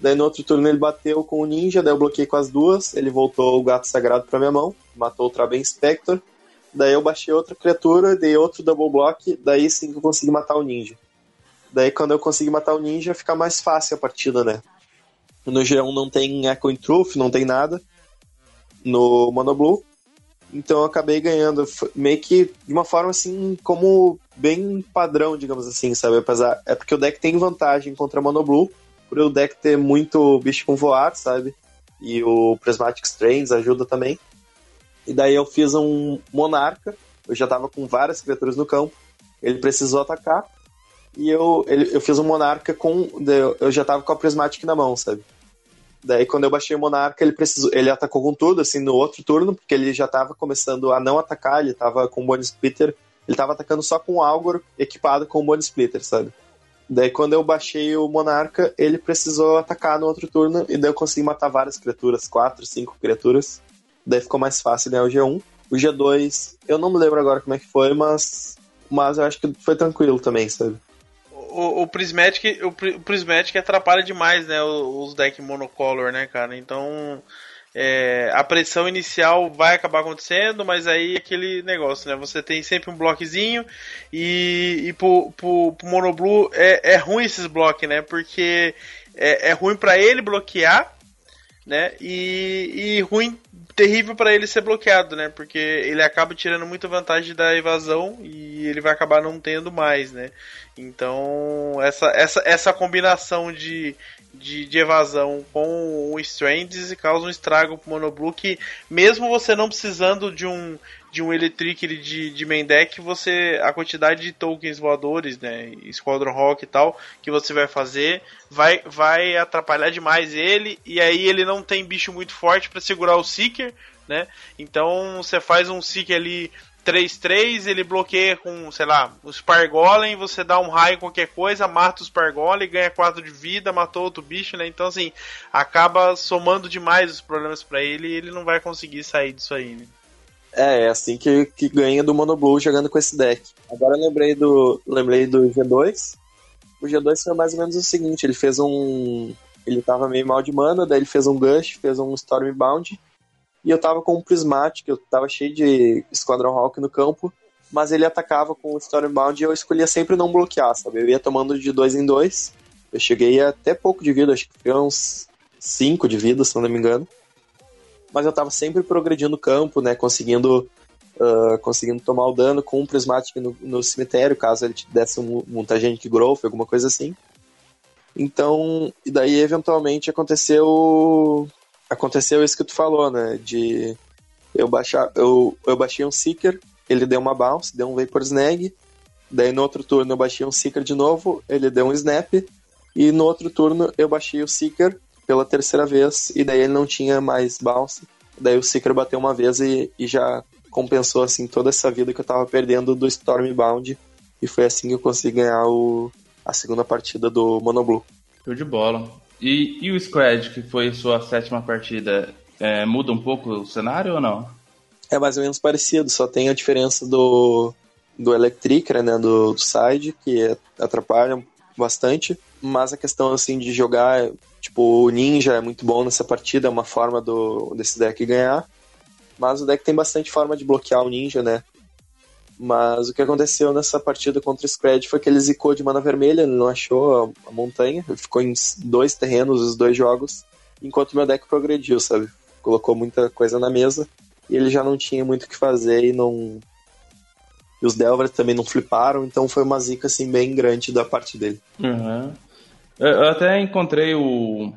Speaker 3: Daí no outro turno ele bateu com o ninja, daí eu bloqueei com as duas. Ele voltou o gato sagrado pra minha mão, matou o Traben Spectre. Daí eu baixei outra criatura, dei outro double block, daí sim que eu consegui matar o ninja. Daí quando eu consegui matar o ninja, fica mais fácil a partida, né? No G1 não tem Echo in Truth, não tem nada. No Mono Blue. Então eu acabei ganhando, meio que de uma forma assim, como bem padrão, digamos assim, sabe? Apesar, é porque o deck tem vantagem contra Monoblue, por o deck ter muito bicho com voar, sabe? E o Prismatic Strands ajuda também. E daí eu fiz um Monarca, eu já tava com várias criaturas no campo, ele precisou atacar, e eu, ele, eu fiz um Monarca com. Eu já tava com a Prismatic na mão, sabe? Daí, quando eu baixei o Monarca, ele precisou, ele atacou com tudo, assim, no outro turno, porque ele já tava começando a não atacar, ele tava com o Bone Splitter, ele tava atacando só com o Algor equipado com o Bone Splitter, sabe? Daí, quando eu baixei o Monarca, ele precisou atacar no outro turno, e daí eu consegui matar várias criaturas, quatro, cinco criaturas. Daí ficou mais fácil ganhar o G1. O G2, eu não me lembro agora como é que foi, mas, mas eu acho que foi tranquilo também, sabe?
Speaker 4: O, Prismatic, o, o Prismatic atrapalha demais, né, os decks monocolor, né, cara? Então, é, a pressão inicial vai acabar acontecendo, mas aí aquele negócio, né? Você tem sempre um bloquezinho e, e pro, pro, pro Monoblue é, é ruim esses blocos, né? Porque é, é ruim para ele bloquear, né? E, e ruim terrível para ele ser bloqueado, né? Porque ele acaba tirando muita vantagem da evasão e ele vai acabar não tendo mais, né? Então, essa, essa, essa combinação de, de, de evasão com o Strands causa um estrago pro Monoblue que, mesmo você não precisando de um, de um Electric de, de main deck, você, a quantidade de tokens voadores, né, Squadron Rock e tal, que você vai fazer, vai, vai atrapalhar demais ele, e aí ele não tem bicho muito forte para segurar o Seeker, né, então você faz um Seeker ali 3-3, ele bloqueia com, sei lá, o Spargolem, você dá um raio qualquer coisa, mata o Spargolem, ganha 4 de vida, matou outro bicho, né? Então, assim, acaba somando demais os problemas para ele e ele não vai conseguir sair disso aí, né?
Speaker 3: É, é assim que, que ganha do Monoblue jogando com esse deck. Agora eu lembrei do, lembrei do G2. O G2 foi mais ou menos o seguinte, ele fez um... Ele tava meio mal de mana, daí ele fez um Gush, fez um Stormbound, e eu tava com um Prismatic, eu tava cheio de Squadron Hawk no campo, mas ele atacava com o Stormbound e eu escolhia sempre não bloquear, sabe? Eu ia tomando de dois em dois. Eu cheguei até pouco de vida, acho que foi uns 5 de vida, se não me engano. Mas eu tava sempre progredindo o campo, né? Conseguindo, uh, conseguindo tomar o dano com um Prismatic no, no cemitério, caso ele desse um Mutagenic Growth, alguma coisa assim. Então, e daí eventualmente aconteceu aconteceu isso que tu falou, né? De eu baixar, eu, eu baixei um Seeker, ele deu uma bounce, deu um Vapor Snag. Daí no outro turno eu baixei um Seeker de novo, ele deu um Snap. E no outro turno eu baixei o Seeker pela terceira vez, e daí ele não tinha mais bounce. Daí o Seeker bateu uma vez e, e já compensou assim toda essa vida que eu tava perdendo do Stormbound. E foi assim que eu consegui ganhar o, a segunda partida do Monoblue.
Speaker 1: Show de bola. E, e o Scred, que foi sua sétima partida, é, muda um pouco o cenário ou não?
Speaker 3: É mais ou menos parecido, só tem a diferença do, do Electric, né, do, do side, que atrapalha bastante, mas a questão assim de jogar, tipo, o Ninja é muito bom nessa partida, é uma forma do, desse deck ganhar, mas o deck tem bastante forma de bloquear o Ninja, né, mas o que aconteceu nessa partida contra o Scred foi que ele zicou de mana vermelha, ele não achou a, a montanha, ele ficou em dois terrenos os dois jogos, enquanto meu deck progrediu, sabe? Colocou muita coisa na mesa e ele já não tinha muito o que fazer e não. E os Delvers também não fliparam, então foi uma zica assim bem grande da parte dele.
Speaker 1: Uhum. Eu até encontrei o.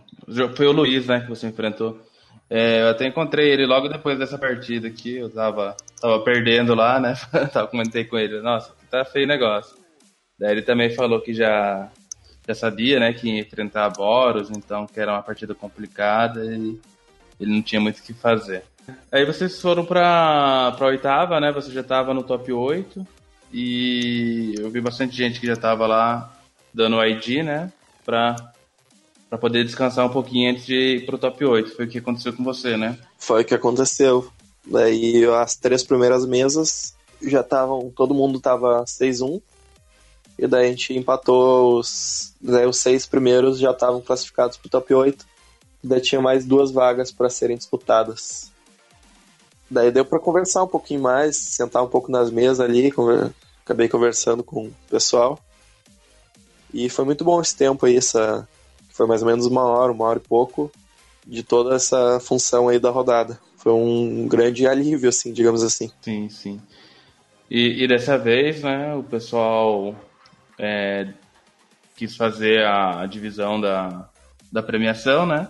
Speaker 1: Foi o Luiz, né, que você enfrentou. É, eu até encontrei ele logo depois dessa partida aqui, eu tava, tava perdendo lá, né? tava comentei com ele, nossa, tá feio o negócio. Daí ele também falou que já, já sabia, né, que ia enfrentar Boros, então que era uma partida complicada e ele não tinha muito o que fazer. Aí vocês foram pra, pra oitava, né? Você já tava no top 8 e eu vi bastante gente que já tava lá dando ID, né? Pra para poder descansar um pouquinho antes de ir pro top 8. Foi o que aconteceu com você, né?
Speaker 3: Foi o que aconteceu. Daí as três primeiras mesas já estavam, todo mundo tava 6-1. E daí a gente empatou os, daí os seis primeiros já estavam classificados pro top 8. E daí tinha mais duas vagas para serem disputadas. Daí deu para conversar um pouquinho mais, sentar um pouco nas mesas ali, conver... acabei conversando com o pessoal. E foi muito bom esse tempo aí, essa, foi mais ou menos uma hora, uma hora e pouco de toda essa função aí da rodada. foi um grande alívio, assim, digamos assim.
Speaker 1: Sim, sim. E, e dessa vez, né, o pessoal é, quis fazer a divisão da, da premiação, né?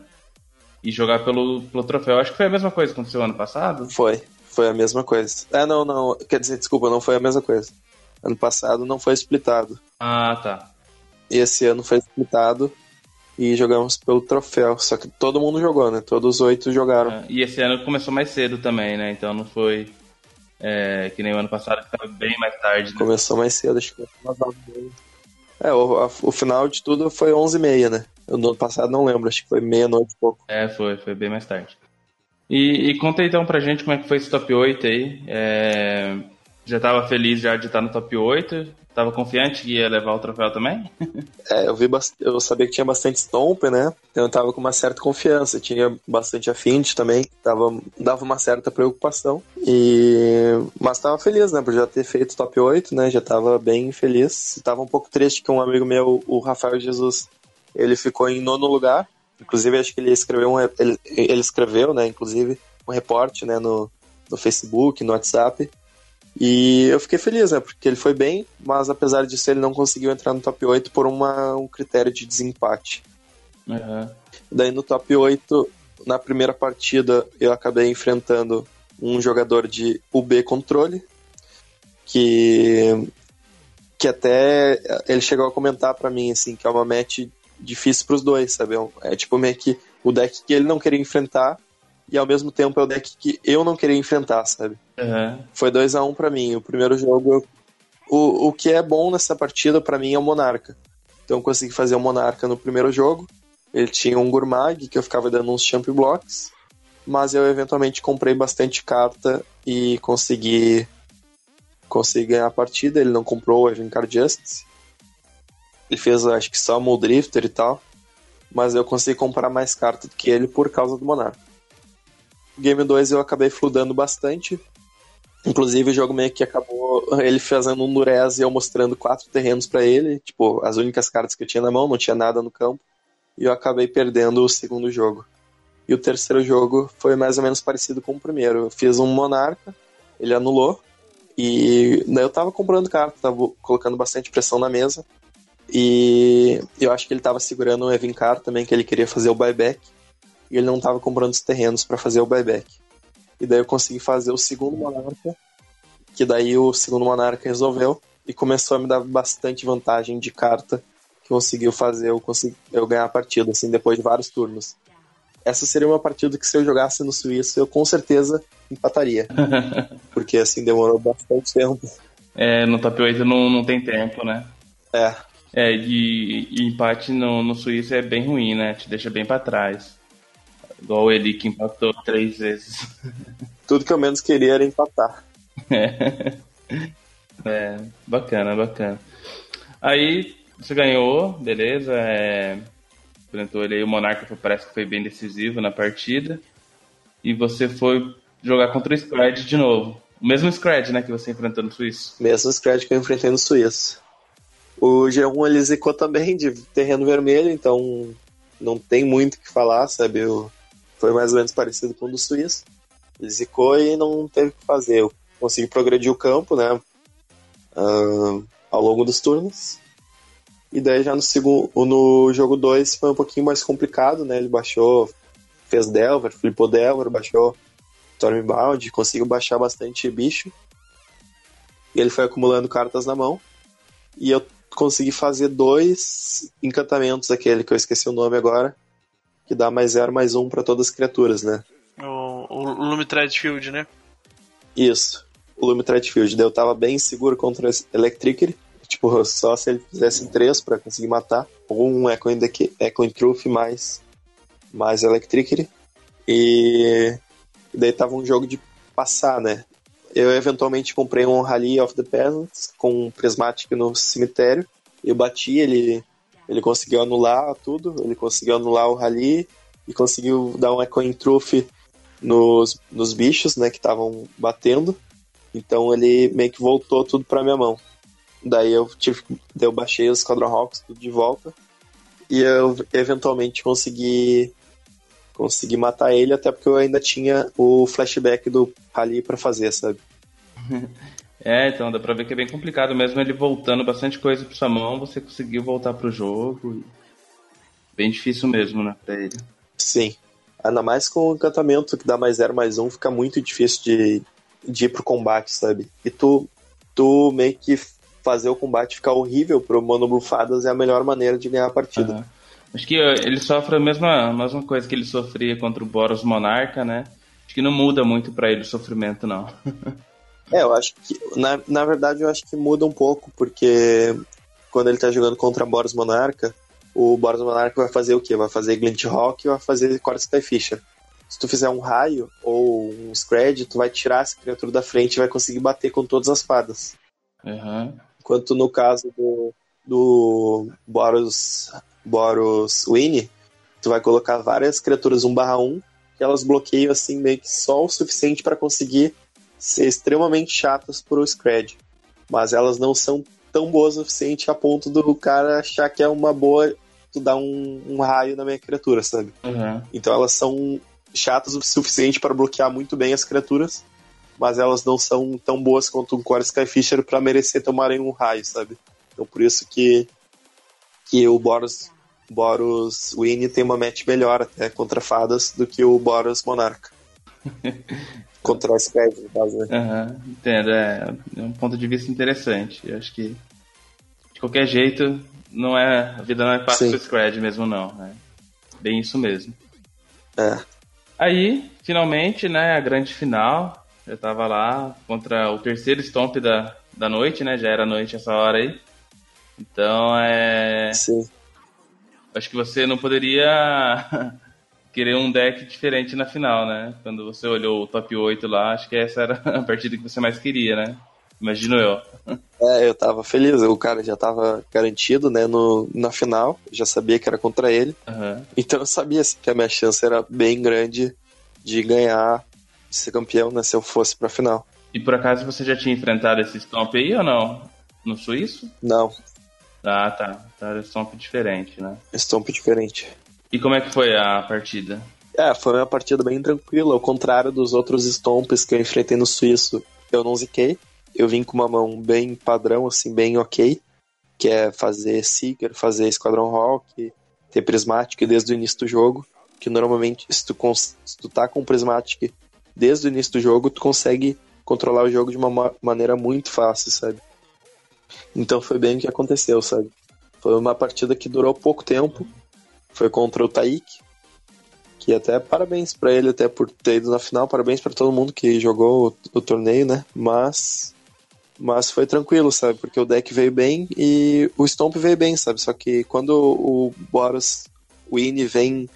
Speaker 1: E jogar pelo, pelo troféu. Acho que foi a mesma coisa que aconteceu ano passado.
Speaker 3: Foi, foi a mesma coisa. Ah, não, não. Quer dizer, desculpa, não foi a mesma coisa. Ano passado não foi splitado.
Speaker 1: Ah, tá.
Speaker 3: E esse ano foi splitado e jogamos pelo troféu. Só que todo mundo jogou, né? Todos os oito jogaram.
Speaker 1: Ah, e esse ano começou mais cedo também, né? Então não foi é, que nem o ano passado, que estava bem mais tarde. Né?
Speaker 3: Começou mais cedo, acho que foi É, o, a, o final de tudo foi 11h30, né? No ano passado não lembro, acho que foi meia-noite e pouco.
Speaker 1: É, foi, foi bem mais tarde. E, e, conta então pra gente como é que foi esse top 8 aí. É, já tava feliz já de estar no top 8? Tava confiante que ia levar o troféu também?
Speaker 3: é, eu vi eu sabia que tinha bastante Stomp, né? Então eu tava com uma certa confiança. Tinha bastante Affinity também, tava, dava uma certa preocupação. E... Mas tava feliz, né? Por já ter feito top 8, né? Já tava bem feliz. Tava um pouco triste que um amigo meu, o Rafael Jesus, ele ficou em nono lugar. Inclusive, acho que ele escreveu um, ele, ele escreveu, né? Inclusive, um reporte, né? No, no Facebook, no WhatsApp e eu fiquei feliz, né? Porque ele foi bem, mas apesar disso ele não conseguiu entrar no top 8 por uma, um critério de desempate.
Speaker 1: Uhum.
Speaker 3: Daí no top 8, na primeira partida, eu acabei enfrentando um jogador de UB controle, que, que até ele chegou a comentar para mim, assim, que é uma match difícil para os dois, sabe? É, é tipo meio que o deck que ele não queria enfrentar e ao mesmo tempo é o deck que eu não queria enfrentar, sabe?
Speaker 1: Uhum.
Speaker 3: Foi 2 a 1 um para mim. O primeiro jogo, o, o que é bom nessa partida para mim é o Monarca. Então eu consegui fazer o Monarca no primeiro jogo. Ele tinha um Gurmag que eu ficava dando uns Champ Blocks, mas eu eventualmente comprei bastante carta e consegui consegui ganhar a partida. Ele não comprou o Evencar Justice. Ele fez, acho que só o Drifter e tal. Mas eu consegui comprar mais carta do que ele por causa do Monarca. Game 2 eu acabei fludando bastante. Inclusive o jogo meio que acabou ele fazendo um Nurez e eu mostrando quatro terrenos para ele, tipo, as únicas cartas que eu tinha na mão, não tinha nada no campo. E eu acabei perdendo o segundo jogo. E o terceiro jogo foi mais ou menos parecido com o primeiro. Eu fiz um Monarca, ele anulou. E daí eu tava comprando carta, tava colocando bastante pressão na mesa. E eu acho que ele tava segurando um Evincar também, que ele queria fazer o buyback e ele não estava comprando os terrenos para fazer o buyback. E daí eu consegui fazer o segundo Monarca, que daí o segundo Monarca resolveu e começou a me dar bastante vantagem de carta que conseguiu fazer eu, consegui, eu ganhar a partida, assim, depois de vários turnos. Essa seria uma partida que se eu jogasse no Suíço, eu com certeza empataria. porque assim, demorou bastante tempo.
Speaker 1: É, no top 8 não, não tem tempo, né?
Speaker 3: É.
Speaker 1: É, e, e empate no, no Suíço é bem ruim, né? Te deixa bem para trás. Igual ele que empatou três vezes.
Speaker 3: Tudo que eu menos queria era empatar.
Speaker 1: É. é, bacana, bacana. Aí você ganhou, beleza. É, enfrentou ele aí, o Monarca parece que foi bem decisivo na partida. E você foi jogar contra o Scred de novo. O mesmo Scred, né, que você enfrentou no Suíço.
Speaker 3: Mesmo Scred que eu enfrentei no Suíço. O G1 ele zicou também de terreno vermelho, então não tem muito o que falar, sabe? O, foi mais ou menos parecido com o do Suíço. Ele zicou e não teve o que fazer. Eu consegui progredir o campo, né? Uh, ao longo dos turnos. E daí já no, segundo, no jogo 2 foi um pouquinho mais complicado, né? Ele baixou, fez Delver, flipou Delver, baixou Stormbound, conseguiu baixar bastante bicho. E ele foi acumulando cartas na mão. E eu consegui fazer dois encantamentos, aquele que eu esqueci o nome agora, que dá mais zero, mais um para todas as criaturas, né?
Speaker 4: O, o Lume Field, né?
Speaker 3: Isso, o Lume Field. Eu tava bem seguro contra Electricity. Tipo, só se ele fizesse três para conseguir matar. Ou um Echo in, the, Echo in Truth mais, mais Electricity. E, e daí tava um jogo de passar, né? Eu eventualmente comprei um Rally of the Peasants com um Prismatic no cemitério. Eu bati, ele ele conseguiu anular tudo, ele conseguiu anular o Rally e conseguiu dar um Echoing Truth nos, nos bichos, né, que estavam batendo. Então ele meio que voltou tudo pra minha mão. Daí eu tive, eu baixei os Squadron Hawks tudo de volta e eu eventualmente consegui consegui matar ele, até porque eu ainda tinha o flashback do Rally para fazer, sabe?
Speaker 1: É, então dá pra ver que é bem complicado, mesmo ele voltando bastante coisa pra sua mão, você conseguiu voltar pro jogo. Bem difícil mesmo, né, pra ele.
Speaker 3: Sim. Ainda mais com o encantamento que dá mais zero mais um, fica muito difícil de, de ir pro combate, sabe? E tu, tu meio que fazer o combate ficar horrível pro Mono Bufadas é a melhor maneira de ganhar a partida. Uhum.
Speaker 1: Acho que ele sofre a mesma, a mesma coisa que ele sofria contra o Boros Monarca, né? Acho que não muda muito para ele o sofrimento, não.
Speaker 3: é, eu acho que. Na, na verdade, eu acho que muda um pouco, porque quando ele tá jogando contra Boros Monarca, o Boros Monarca vai fazer o quê? Vai fazer Glint Rock e vai fazer Core Skyfisher. Se tu fizer um raio ou um Scred, tu vai tirar essa criatura da frente e vai conseguir bater com todas as fadas.
Speaker 1: Uhum.
Speaker 3: Enquanto no caso do, do Boros, Boros Winnie, tu vai colocar várias criaturas 1/1 que elas bloqueiam assim meio que só o suficiente para conseguir ser extremamente chatas pro Scred. Mas elas não são tão boas o suficiente a ponto do cara achar que é uma boa tu dar um, um raio na minha criatura, sabe?
Speaker 1: Uhum.
Speaker 3: Então elas são chatas o suficiente para bloquear muito bem as criaturas, mas elas não são tão boas quanto um Core Skyfisher para merecer tomarem um raio, sabe? Então por isso que, que o Boros, Boros Winnie tem uma match melhor até contra fadas do que o Boros Monarca. contra o Scred, no caso, né?
Speaker 1: Uhum, entendo, é, é um ponto de vista interessante. Eu acho que de qualquer jeito não é, a vida não é fácil pro Scred mesmo, não. É bem isso mesmo.
Speaker 3: É.
Speaker 1: Aí, finalmente, né, a grande final. Eu tava lá contra o terceiro stomp da, da noite, né? Já era noite essa hora aí. Então, é.
Speaker 3: Sim.
Speaker 1: Acho que você não poderia querer um deck diferente na final, né? Quando você olhou o top 8 lá, acho que essa era a partida que você mais queria, né? Imagino eu.
Speaker 3: É, eu tava feliz, o cara já tava garantido, né, no, na final, já sabia que era contra ele.
Speaker 1: Uhum.
Speaker 3: Então eu sabia assim, que a minha chance era bem grande de ganhar, de ser campeão, né, se eu fosse pra final.
Speaker 1: E por acaso você já tinha enfrentado esse Stomp aí ou não? No suíço?
Speaker 3: Não.
Speaker 1: Ah, tá. Tá, era Stomp diferente, né?
Speaker 3: Stomp diferente.
Speaker 1: E como é que foi a partida?
Speaker 3: É, foi uma partida bem tranquila, ao contrário dos outros Stomps que eu enfrentei no suíço. Eu não ziquei, eu vim com uma mão bem padrão, assim, bem ok, que é fazer Seeker, fazer Esquadrão Rock, ter Prismatic desde o início do jogo, que normalmente, se tu, se tu tá com Prismatic desde o início do jogo, tu consegue controlar o jogo de uma maneira muito fácil, sabe? Então foi bem o que aconteceu, sabe? Foi uma partida que durou pouco tempo, foi contra o Taik, que até parabéns para ele até por ter ido na final, parabéns para todo mundo que jogou o, o, torneio, né? Mas mas foi tranquilo, sabe? Porque o deck veio bem e o Stomp veio bem, sabe? Só que quando o Boros Winnie vem.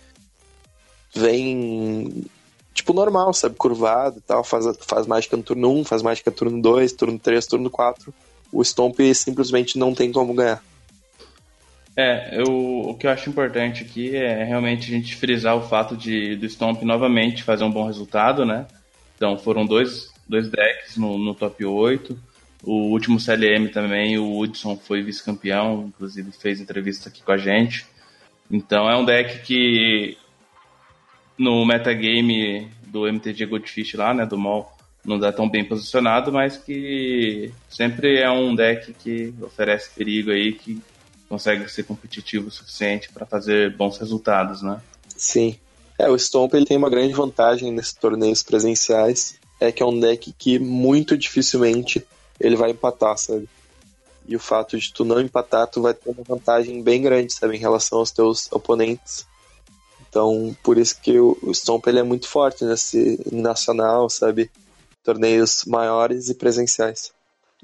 Speaker 3: vem. tipo normal, sabe? Curvado e tal, faz, faz mágica no turno 1, faz mágica no turno 2, turno 3, turno 4. O Stomp simplesmente não tem como ganhar.
Speaker 1: É, eu, o que eu acho importante aqui é realmente a gente frisar o fato de do Stomp novamente fazer um bom resultado, né? Então foram dois, dois decks no, no top 8. O último CLM também, o Hudson foi vice-campeão, inclusive fez entrevista aqui com a gente. Então é um deck que no metagame do MTG Goldfish lá, né, do MOL, não dá tão bem posicionado, mas que sempre é um deck que oferece perigo aí, que consegue ser competitivo o suficiente para fazer bons resultados, né?
Speaker 3: Sim. É, o Stomp ele tem uma grande vantagem nesses torneios presenciais, é que é um deck que muito dificilmente ele vai empatar, sabe? E o fato de tu não empatar, tu vai ter uma vantagem bem grande, sabe, em relação aos teus oponentes. Então, por isso que o, Stomp ele é muito forte nesse nacional, sabe? Torneios maiores e presenciais.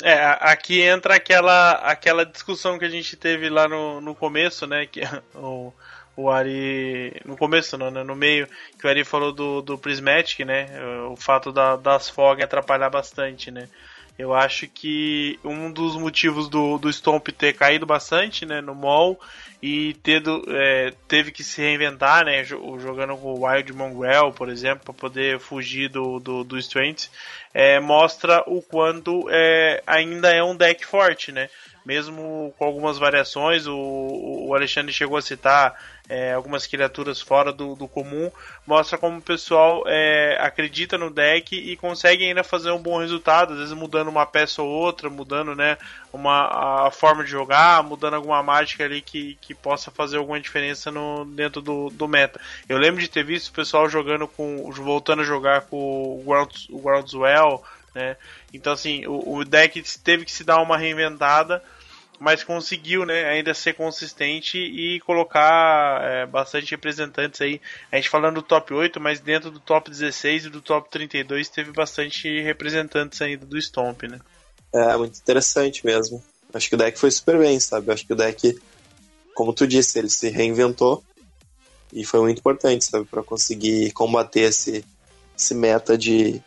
Speaker 4: É, aqui entra aquela, aquela discussão que a gente teve lá no, no começo, né? Que o, o Ari. No começo, não, né? no meio, que o Ari falou do, do Prismatic, né? O fato da, das fog atrapalhar bastante, né? Eu acho que um dos motivos do, do Stomp ter caído bastante né, no mall e ter, é, teve que se reinventar, né, jogando com o Wild Mongrel, por exemplo, para poder fugir do, do, do Strength, é, mostra o quanto é, ainda é um deck forte, né? Mesmo com algumas variações, o, o Alexandre chegou a citar é, algumas criaturas fora do, do, comum, mostra como o pessoal é, acredita no deck e consegue ainda fazer um bom resultado, às vezes mudando uma peça ou outra, mudando né, uma, a forma de jogar, mudando alguma mágica ali que, que possa fazer alguma diferença no, dentro do, do meta. Eu lembro de ter visto o pessoal jogando com. voltando a jogar com o, Grounds, o né? Então assim, o, o deck teve que se dar uma reinventada mas conseguiu, né, ainda ser consistente e colocar é, bastante representantes aí. A gente falando do top 8, mas dentro do top 16 e do top 32 teve bastante representantes ainda do Stomp, né?
Speaker 3: É, muito interessante mesmo. Acho que o deck foi super bem, sabe? Acho que o deck, como tu disse, ele se reinventou e foi muito importante, sabe, para conseguir combater esse, esse meta de,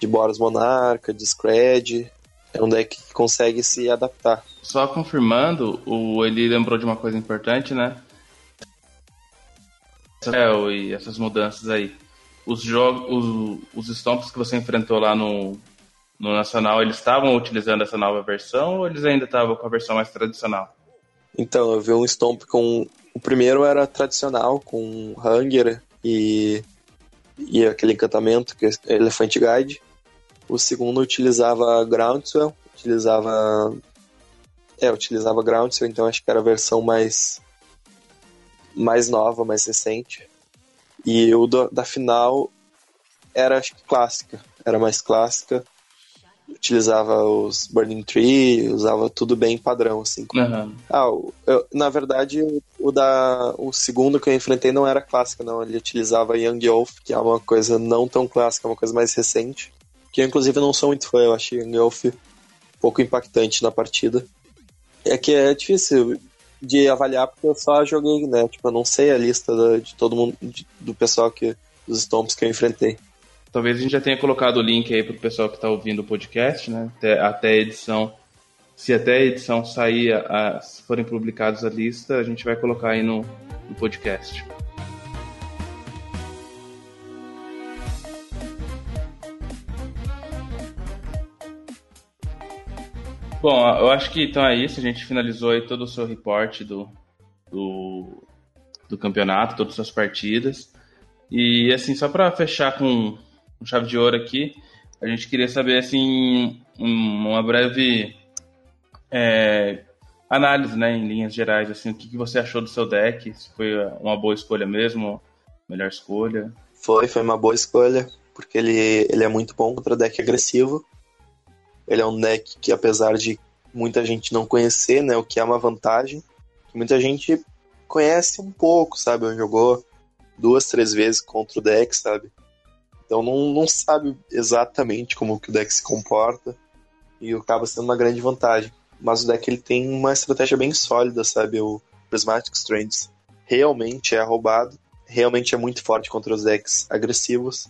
Speaker 3: de Boros Monarca, de Scred, é um deck que consegue se adaptar.
Speaker 1: Só confirmando, o ele lembrou de uma coisa importante, né? É, e essas mudanças aí. Os jogos, os, os stomps que você enfrentou lá no, no Nacional, eles estavam utilizando essa nova versão ou eles ainda estavam com a versão mais tradicional?
Speaker 3: Então, eu vi um stomp com. O primeiro era tradicional, com Hunger e, e aquele encantamento que é Elefante Guide. O segundo utilizava Groundswell, utilizava. É, utilizava Groundswell, então acho que era a versão mais. mais nova, mais recente. E o do, da final era, acho que clássica. Era mais clássica. Utilizava os Burning Tree, usava tudo bem padrão, assim.
Speaker 1: Uhum.
Speaker 3: Ah, eu, na verdade, o, da, o segundo que eu enfrentei não era clássica, não. Ele utilizava Young Wolf, que é uma coisa não tão clássica, é uma coisa mais recente que eu inclusive não sou muito fã, eu achei o Golf um pouco impactante na partida. É que é difícil de avaliar porque eu só joguei, né? Tipo, eu não sei a lista de todo mundo, de, do pessoal que. dos Stomps que eu enfrentei.
Speaker 1: Talvez a gente já tenha colocado o link aí pro pessoal que está ouvindo o podcast, né? Até, até a edição. Se até a edição sair, a, se forem publicados a lista, a gente vai colocar aí no, no podcast. Bom, eu acho que então é isso. A gente finalizou aí todo o seu reporte do, do, do campeonato, todas as suas partidas. E assim, só para fechar com, com chave de ouro aqui, a gente queria saber assim uma breve é, análise, né, em linhas gerais, assim, o que, que você achou do seu deck? Se foi uma boa escolha mesmo, melhor escolha?
Speaker 3: Foi, foi uma boa escolha, porque ele, ele é muito bom contra deck agressivo ele é um deck que, apesar de muita gente não conhecer, né, o que é uma vantagem, muita gente conhece um pouco, sabe? Jogou duas, três vezes contra o deck, sabe? Então não, não sabe exatamente como que o deck se comporta e acaba sendo uma grande vantagem. Mas o deck ele tem uma estratégia bem sólida, sabe? O Prismatic Strands realmente é roubado, realmente é muito forte contra os decks agressivos.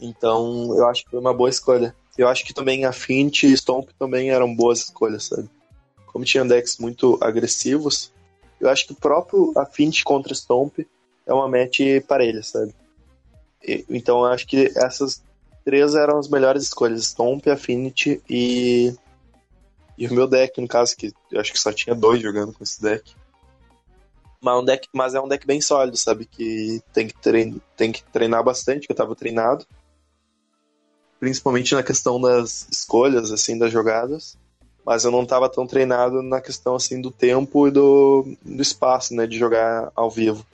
Speaker 3: Então eu acho que foi uma boa escolha. Eu acho que também Affinity e Stomp também eram boas escolhas, sabe? Como tinha decks muito agressivos, eu acho que o próprio Affinity contra Stomp é uma match parelha, sabe? E, então eu acho que essas três eram as melhores escolhas: Stomp, Affinity e. E o meu deck, no caso, que eu acho que só tinha dois jogando com esse deck. Mas, um deck, mas é um deck bem sólido, sabe? Que tem que, trein, tem que treinar bastante, que eu tava treinado principalmente na questão das escolhas, assim, das jogadas, mas eu não estava tão treinado na questão, assim, do tempo e do, do espaço, né, de jogar ao vivo.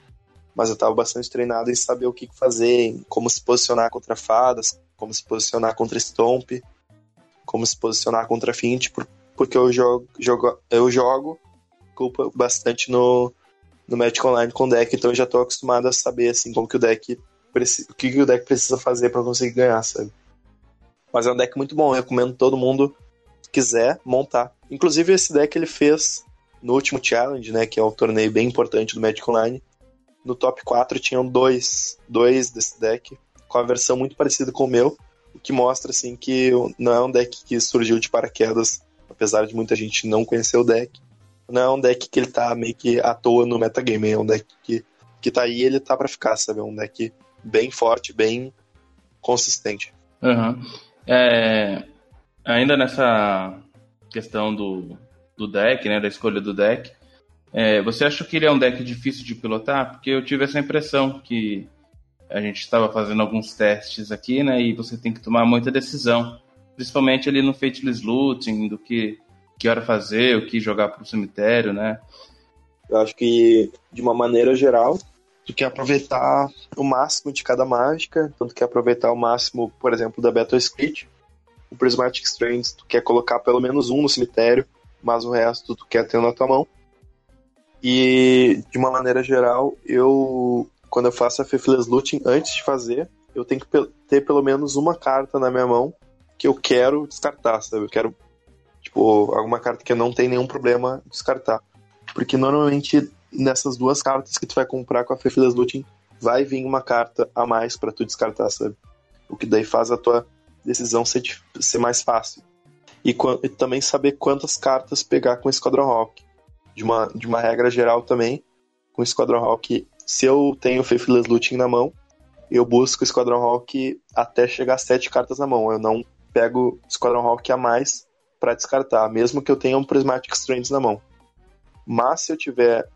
Speaker 3: Mas eu estava bastante treinado em saber o que fazer, como se posicionar contra fadas, como se posicionar contra Stomp, como se posicionar contra Fint, porque eu jogo, jogo, eu jogo culpa bastante no, no Magic Online com o deck, então eu já estou acostumado a saber assim como que o deck o que, o deck precisa fazer para conseguir ganhar, sabe? Mas é um deck muito bom, recomendo todo mundo que quiser montar. Inclusive esse deck ele fez no último challenge, né, que é um torneio bem importante do Magic Online. No top 4 tinham dois, dois desse deck, com a versão muito parecida com o meu, o que mostra assim que não é um deck que surgiu de paraquedas, apesar de muita gente não conhecer o deck. Não é um deck que ele tá meio que à toa no metagame, é um deck que, que tá aí ele tá para ficar, sabe? É um deck bem forte, bem consistente.
Speaker 1: Uhum. É, ainda nessa questão do, do deck, né, da escolha do deck, É, você acha que ele é um deck difícil de pilotar? Porque eu tive essa impressão que a gente estava fazendo alguns testes aqui, né? E você tem que tomar muita decisão. Principalmente ali no Fateless Looting, do que, que hora fazer, o que jogar para o cemitério, né?
Speaker 3: Eu acho que, de uma maneira geral, tu quer aproveitar o máximo de cada mágica, então tu quer aproveitar o máximo, por exemplo, da Battle Script. O Prismatic Strands, tu quer colocar pelo menos um no cemitério, mas o resto tu quer ter na tua mão. E, de uma maneira geral, eu, quando eu faço a Faithless Looting, antes de fazer, eu tenho que ter pelo menos uma carta na minha mão que eu quero descartar, sabe? Eu quero, tipo, alguma carta que não tem nenhum problema descartar. Porque normalmente nessas duas cartas que tu vai comprar com a Faithless Looting, vai vir uma carta a mais para tu descartar, sabe? O que daí faz a tua decisão ser, ser mais fácil. E, e também saber quantas cartas pegar com o Squadron Rock de uma, de uma regra geral também, com o Squadron Rock, se eu tenho Faithless Looting na mão, eu busco o Squadron Rock até chegar a sete cartas na mão. Eu não pego Squadron Rock a mais para descartar, mesmo que eu tenha um Prismatic Strands na mão. Mas se eu tiver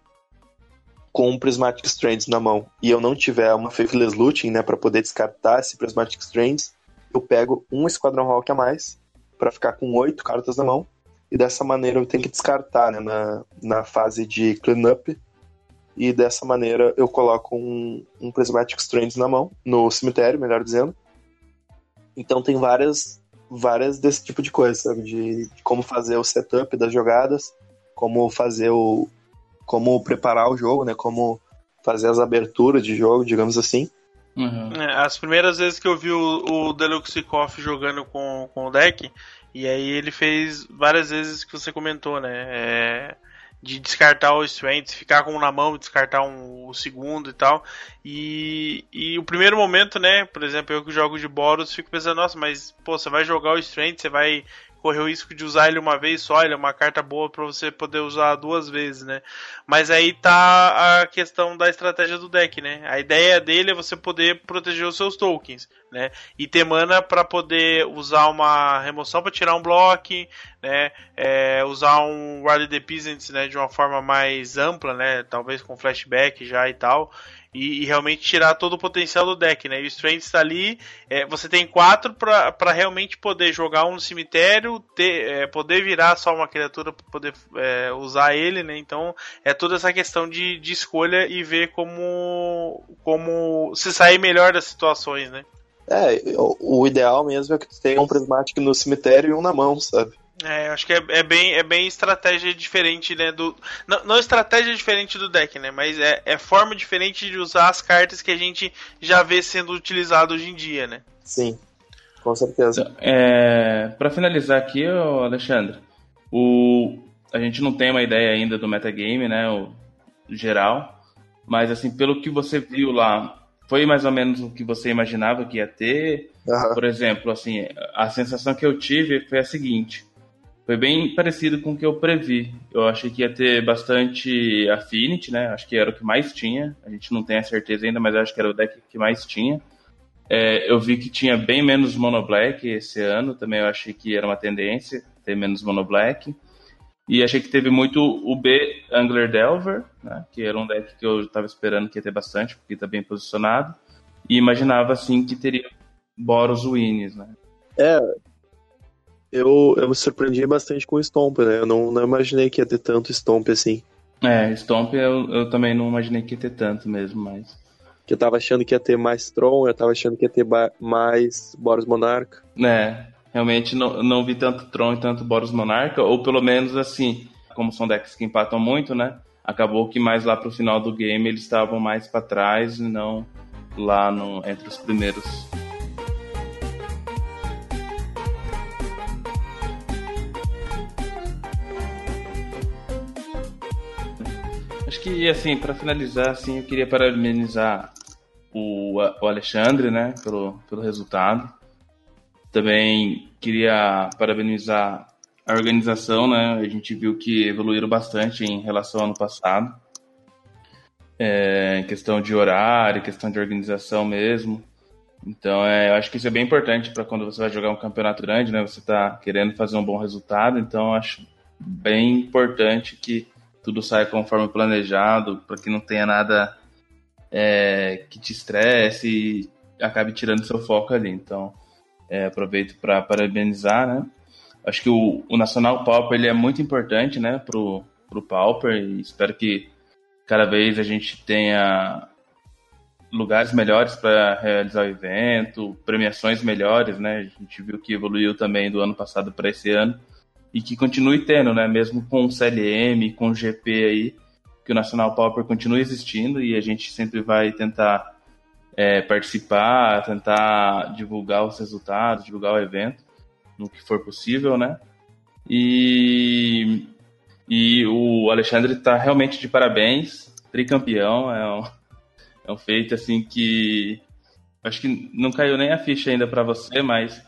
Speaker 3: com um Prismatic Strands na mão e eu não tiver uma Faithless Looting, né, para poder descartar esse Prismatic Strands, eu pego um Squadron Rock a mais para ficar com oito cartas na mão e dessa maneira eu tenho que descartar né, na, na fase de cleanup. E dessa maneira eu coloco um, um Prismatic Strands na mão, no cemitério, melhor dizendo. Então tem várias, várias desse tipo de coisa, sabe? De, de como fazer o setup das jogadas, como fazer o. como preparar o jogo, né? Como fazer as aberturas de jogo, digamos assim.
Speaker 4: Uhum. É, as primeiras vezes que eu vi o, o Deluxe Coffee jogando com, com o deck, e aí ele fez várias vezes que você comentou, né? É, de descartar o Strength, ficar com um na mão, descartar um, o segundo e tal. E, e o primeiro momento, né? Por exemplo, eu que jogo de Boros, fico pensando, nossa, mas pô, você vai jogar o Strength, você vai correr o risco de usar ele uma vez só, ele é uma carta boa para você poder usar duas vezes, né? Mas aí tá a questão da estratégia do deck, né? A ideia dele é você poder proteger os seus tokens, né? E ter mana para poder usar uma remoção para tirar um bloco, né? É, usar um Rally the Peasants, né? De uma forma mais ampla, né? Talvez com flashback já e tal e, e, realmente tirar todo o potencial do deck, né? E o Strength está ali, é, você tem quatro para realmente poder jogar um no cemitério, ter, é, poder virar só uma criatura para poder é, usar ele, né? Então é toda essa questão de, de escolha e ver como, como se sair melhor das situações, né?
Speaker 3: É, o, o ideal mesmo é que tu tenha um prismático no cemitério e um na mão, sabe?
Speaker 4: É, acho que é, é, bem, é bem estratégia diferente, né? Do, não, não estratégia diferente do deck, né? Mas é, é forma diferente de usar as cartas que a gente já vê sendo utilizado hoje em dia, né?
Speaker 3: Sim, com certeza.
Speaker 1: É, para finalizar aqui, Alexandre, o, a gente não tem uma ideia ainda do metagame, né? O geral. Mas assim, pelo que você viu lá, foi mais ou menos o que você imaginava que ia ter? Uhum. Por exemplo, assim, a sensação que eu tive foi a seguinte foi bem parecido com o que eu previ. Eu achei que ia ter bastante Affinity, né? Acho que era o que mais tinha. A gente não tem a certeza ainda, mas acho que era o deck que mais tinha. É, eu vi que tinha bem menos Mono Black esse ano, também eu achei que era uma tendência ter menos Mono Black. E achei que teve muito o B Angler Delver, né? que era um deck que eu estava esperando que ia ter bastante, porque está bem posicionado. E imaginava, assim, que teria Boros Wins, né?
Speaker 3: É, eu, eu me surpreendi bastante com o Stomp, né? Eu não, não imaginei que ia ter tanto Stomp assim.
Speaker 1: É, Stomp eu, eu também não imaginei que ia ter tanto mesmo, mas.
Speaker 3: Que eu tava achando que ia ter mais Tron, eu tava achando que ia ter mais Boros Monarca.
Speaker 1: É, realmente não, não vi tanto Tron e tanto Boros Monarca, ou pelo menos assim, como são decks que empatam muito, né? Acabou que mais lá pro final do game eles estavam mais para trás e não lá no, entre os primeiros que, assim, para finalizar, assim, eu queria parabenizar o, o Alexandre, né, pelo, pelo resultado. Também queria parabenizar a organização, né? A gente viu que evoluíram bastante em relação ao ano passado. É, questão de horário, questão de organização mesmo. Então, é, eu acho que isso é bem importante para quando você vai jogar um campeonato grande, né? Você está querendo fazer um bom resultado. Então, acho bem importante que tudo saia conforme planejado, para que não tenha nada é, que te estresse e acabe tirando seu foco ali. Então, é, aproveito para parabenizar, né? Acho que o, o Nacional Pauper ele é muito importante, né, pro, pro Pauper e espero que cada vez a gente tenha lugares melhores para realizar o evento, premiações melhores, né? A gente viu que evoluiu também do ano passado para esse ano e que continue tendo, né? Mesmo com o CLM, com o GP aí, que o Nacional Pauper continue existindo e a gente sempre vai tentar é, participar, tentar divulgar os resultados, divulgar o evento no que for possível, né? E, e o Alexandre está realmente de parabéns, tricampeão, é um, é um feito assim que acho que não caiu nem a ficha ainda para você, mas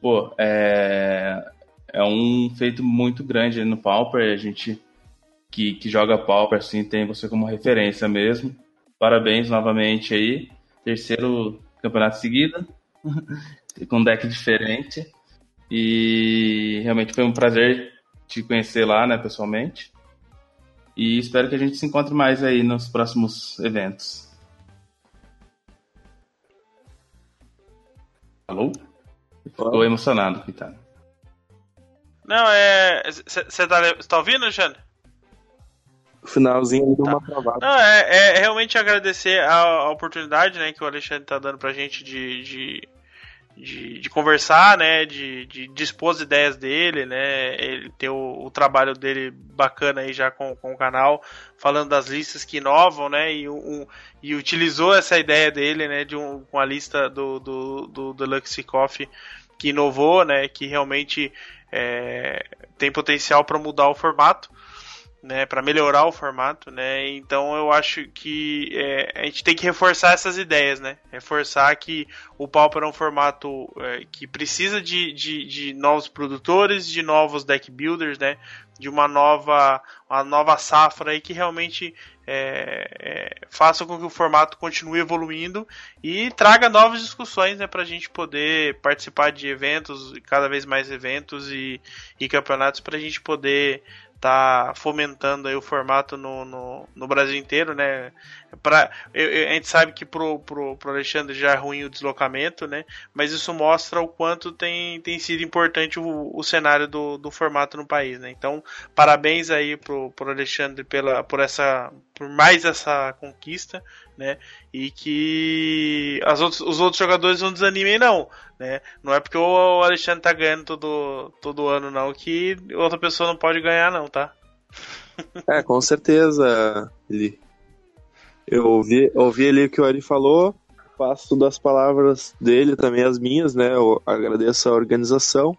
Speaker 1: pô, é, é um feito muito grande no Pauper. A gente que, que joga Pauper assim tem você como referência mesmo. Parabéns novamente aí, terceiro campeonato seguido, com um deck diferente. E realmente foi um prazer te conhecer lá, né, pessoalmente. E espero que a gente se encontre mais aí nos próximos eventos. Alô? Ficou emocionado, coitado.
Speaker 4: Não, é. Você tá, tá ouvindo, Alexandre?
Speaker 3: O finalzinho deu tá. uma travada.
Speaker 4: Não, é, é, realmente agradecer a, a, oportunidade né, que o Alexandre tá dando pra gente de, de de, de, conversar, né, de, de dispor as ideias dele, né, ele tem o, o, trabalho dele bacana aí já com, com o canal, falando das listas que inovam, né, e, um, e utilizou essa ideia dele, né, de um, com a lista do, do, do Deluxe Coffee que inovou, né, que realmente é, tem potencial para mudar o formato né, para melhorar o formato, né? Então eu acho que é, a gente tem que reforçar essas ideias, né? Reforçar que o Pauper é um formato é, que precisa de, de, de, novos produtores, de novos deck builders, né? De uma nova, uma nova safra aí que realmente é, é, faça com que o formato continue evoluindo e traga novas discussões né, para a gente poder participar de eventos, cada vez mais eventos e, e campeonatos para a gente poder tá fomentando aí o formato no, no, no Brasil inteiro, né? Pra, a gente sabe que pro, pro, pro Alexandre já é ruim o deslocamento, né? Mas isso mostra o quanto tem, tem sido importante o, o cenário do, do formato no país, né? Então, parabéns aí pro, pro Alexandre pela, por essa por mais essa conquista, né? E que as outros, os outros jogadores não desanimem não, né? Não é porque o Alexandre tá ganhando todo, todo ano não que outra pessoa não pode ganhar não, tá?
Speaker 3: É, com certeza, Eli. Eu ouvi, ouvi ali o que o Eli falou, faço das palavras dele também as minhas, né? Eu agradeço a organização,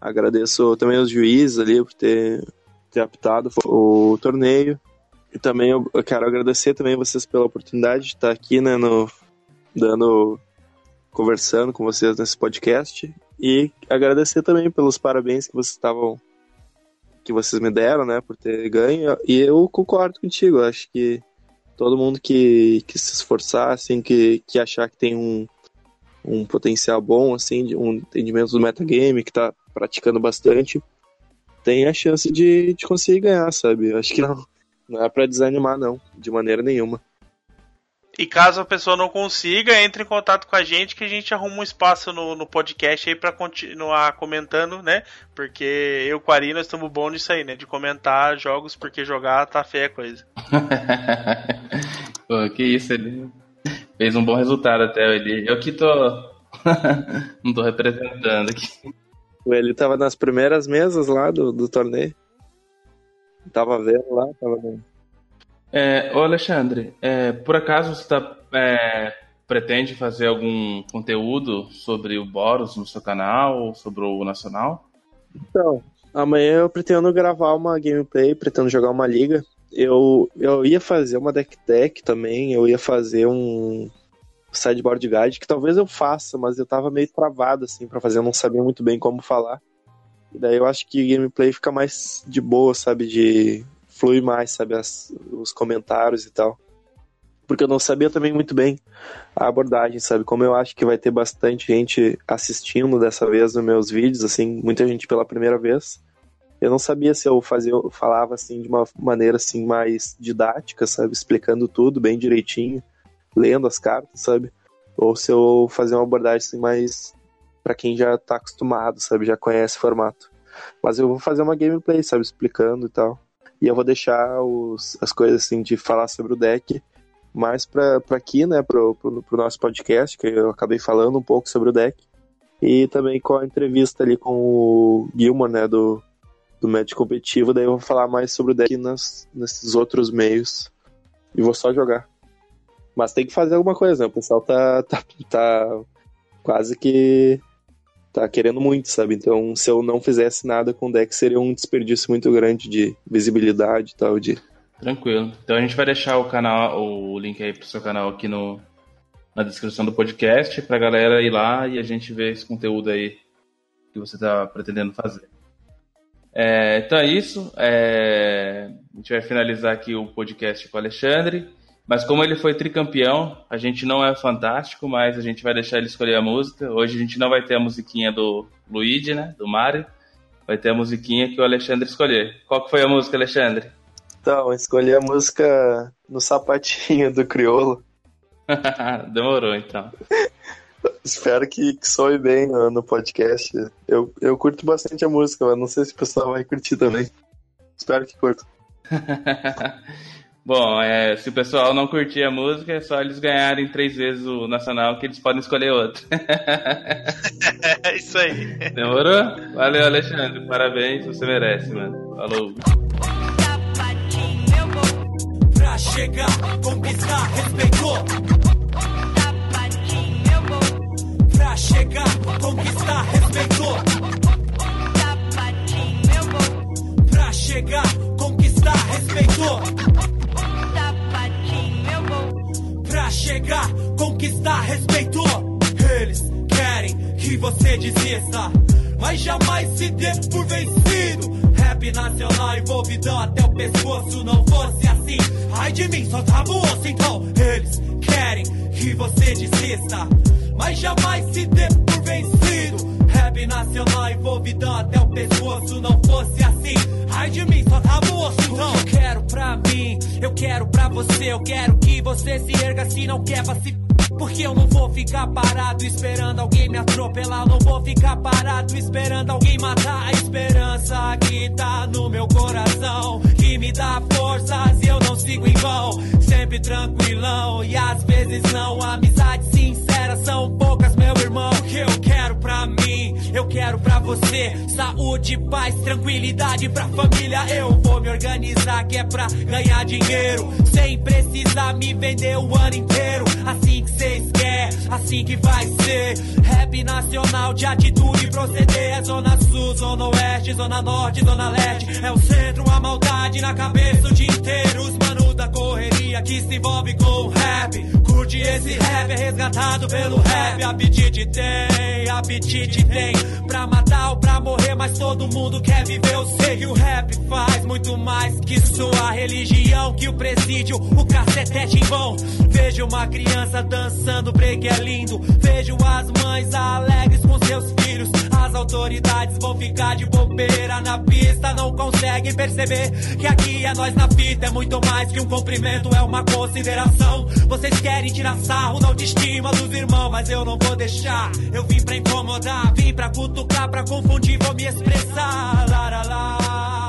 Speaker 3: agradeço também os juízes ali por ter, ter apitado o torneio. E também eu quero agradecer também vocês pela oportunidade de estar aqui, né, no, dando, conversando com vocês nesse podcast. E agradecer também pelos parabéns que vocês estavam, que vocês me deram, né, por ter ganho. E eu concordo contigo, acho que todo mundo que, que se esforçar, assim, que, que achar que tem um, um potencial bom, assim, um entendimento do metagame, que tá praticando bastante, tem a chance de, de conseguir ganhar, sabe? Acho que não, não é para desanimar, não, de maneira nenhuma.
Speaker 4: E caso a pessoa não consiga, entre em contato com a gente que a gente arruma um espaço no, no podcast aí para continuar comentando, né? Porque eu e a Ari nós estamos bons nisso aí, né? De comentar jogos, porque jogar tá feia a coisa.
Speaker 1: Pô, que isso, ele fez um bom resultado até ele. Eu que tô. não tô representando aqui.
Speaker 3: Ele tava nas primeiras mesas lá do, do torneio. Tava vendo lá, tava vendo.
Speaker 1: É, ô Alexandre, é, por acaso você tá, é, pretende fazer algum conteúdo sobre o Boros no seu canal ou sobre o Nacional?
Speaker 3: Então, amanhã eu pretendo gravar uma gameplay, pretendo jogar uma liga. Eu, eu ia fazer uma deck tech também, eu ia fazer um sideboard guide, que talvez eu faça, mas eu tava meio travado assim para fazer, eu não sabia muito bem como falar. E daí eu acho que gameplay fica mais de boa, sabe? De flui mais, sabe? As, os comentários e tal. Porque eu não sabia também muito bem a abordagem, sabe? Como eu acho que vai ter bastante gente assistindo dessa vez nos meus vídeos, assim, muita gente pela primeira vez. eu não sabia se eu fazia, falava assim de uma maneira assim mais didática, sabe, explicando tudo bem direitinho, lendo as cartas, sabe, ou se eu fazia uma abordagem assim mais para quem já tá acostumado, sabe, já conhece o formato. Mas eu vou fazer uma gameplay, sabe, explicando e tal. E eu vou deixar os, as coisas assim de falar sobre o deck mais para aqui, né, pro, pro, pro, nosso podcast, que eu acabei falando um pouco sobre o deck. E também com a entrevista ali com o Gilmore, né, do, do Match Competitivo, daí eu vou falar mais sobre o deck nas, nesses outros meios. E vou só jogar. Mas tem que fazer alguma coisa, né? O pessoal tá, tá, tá quase que tá querendo muito, sabe? Então, se eu não fizesse nada com o deck, seria um desperdício muito grande de visibilidade e tal, de
Speaker 5: Tranquilo. Então a gente vai deixar o canal, o link aí pro seu canal aqui no, na descrição do podcast pra galera ir lá e a gente ver esse conteúdo aí que você tá pretendendo fazer. É, então é isso. É, a gente vai finalizar aqui o podcast com o Alexandre. Mas como ele foi tricampeão, a gente não é fantástico, mas a gente vai deixar ele escolher a música. Hoje a gente não vai ter a musiquinha do Luigi, né? Do Mario. Vai ter a musiquinha que o Alexandre escolher. Qual que foi a música, Alexandre?
Speaker 3: Então, escolhi a música no sapatinho do Criolo.
Speaker 5: Demorou, então.
Speaker 3: Espero que, que soe bem no, no, podcast. Eu, eu curto bastante a música, mas não sei se o pessoal vai curtir também. Espero que curta.
Speaker 5: Bom, é, se o pessoal não curtir a música, é só eles ganharem três vezes o Nacional que eles podem escolher outro.
Speaker 4: é isso aí.
Speaker 5: Demorou? Valeu, Alexandre. Parabéns, você merece, mano. Falou chegar, conquistar, respeitou. Sapatinho, eu vou. Pra chegar, conquistar, respeitou. Desista, mas jamais se dê por vencido. Rap nacional envolvido até o pescoço, não fosse assim. Ai de mim, só tava o osso, então eles querem que você desista, mas jamais se dê por vencido. Rap nacional envolvido até o pescoço, não fosse assim. Ai de mim, só tava o osso, então. Eu quero pra mim, eu quero pra você, eu quero que você se erga se não quer vacilar. Porque eu não vou ficar parado esperando alguém me atropelar. Não vou ficar parado esperando alguém matar a esperança que tá no meu coração. Que me dá forças e eu não sigo em vão. Sempre tranquilão e às vezes não. Amizade sincera são poucas, meu irmão. Que eu quero pra mim, eu quero pra você. Saúde, paz, tranquilidade pra família. Eu vou me organizar que é pra ganhar dinheiro. Sem precisar me vender o ano inteiro. Assim que vocês querem, assim que vai ser. Rap nacional de atitude e proceder. É zona sul, zona oeste, zona norte, zona leste. É o centro, a maldade na cabeça o dia inteiro. Os mano da correria que se envolve com o rap. Curte esse rap, é resgatado pelo rap. Apetite tem, apetite tem. Pra matar ou pra morrer, mas todo mundo quer viver. Eu sei que o rap faz muito mais que sua religião. Que o presídio, o cacete é timbão. Vejo uma criança dançando, break é lindo. Vejo as mães alegres com seus filhos. As autoridades vão ficar de bobeira na pista. Não conseguem perceber que aqui é nós na fita. É muito mais que um cumprimento, é uma consideração. Vocês querem tirar sarro, não de estima dos irmãos, mas eu não vou deixar. Eu vim pra incomodar, vim pra cutucar, pra confundir, vou me expressar. Lá, lá, lá.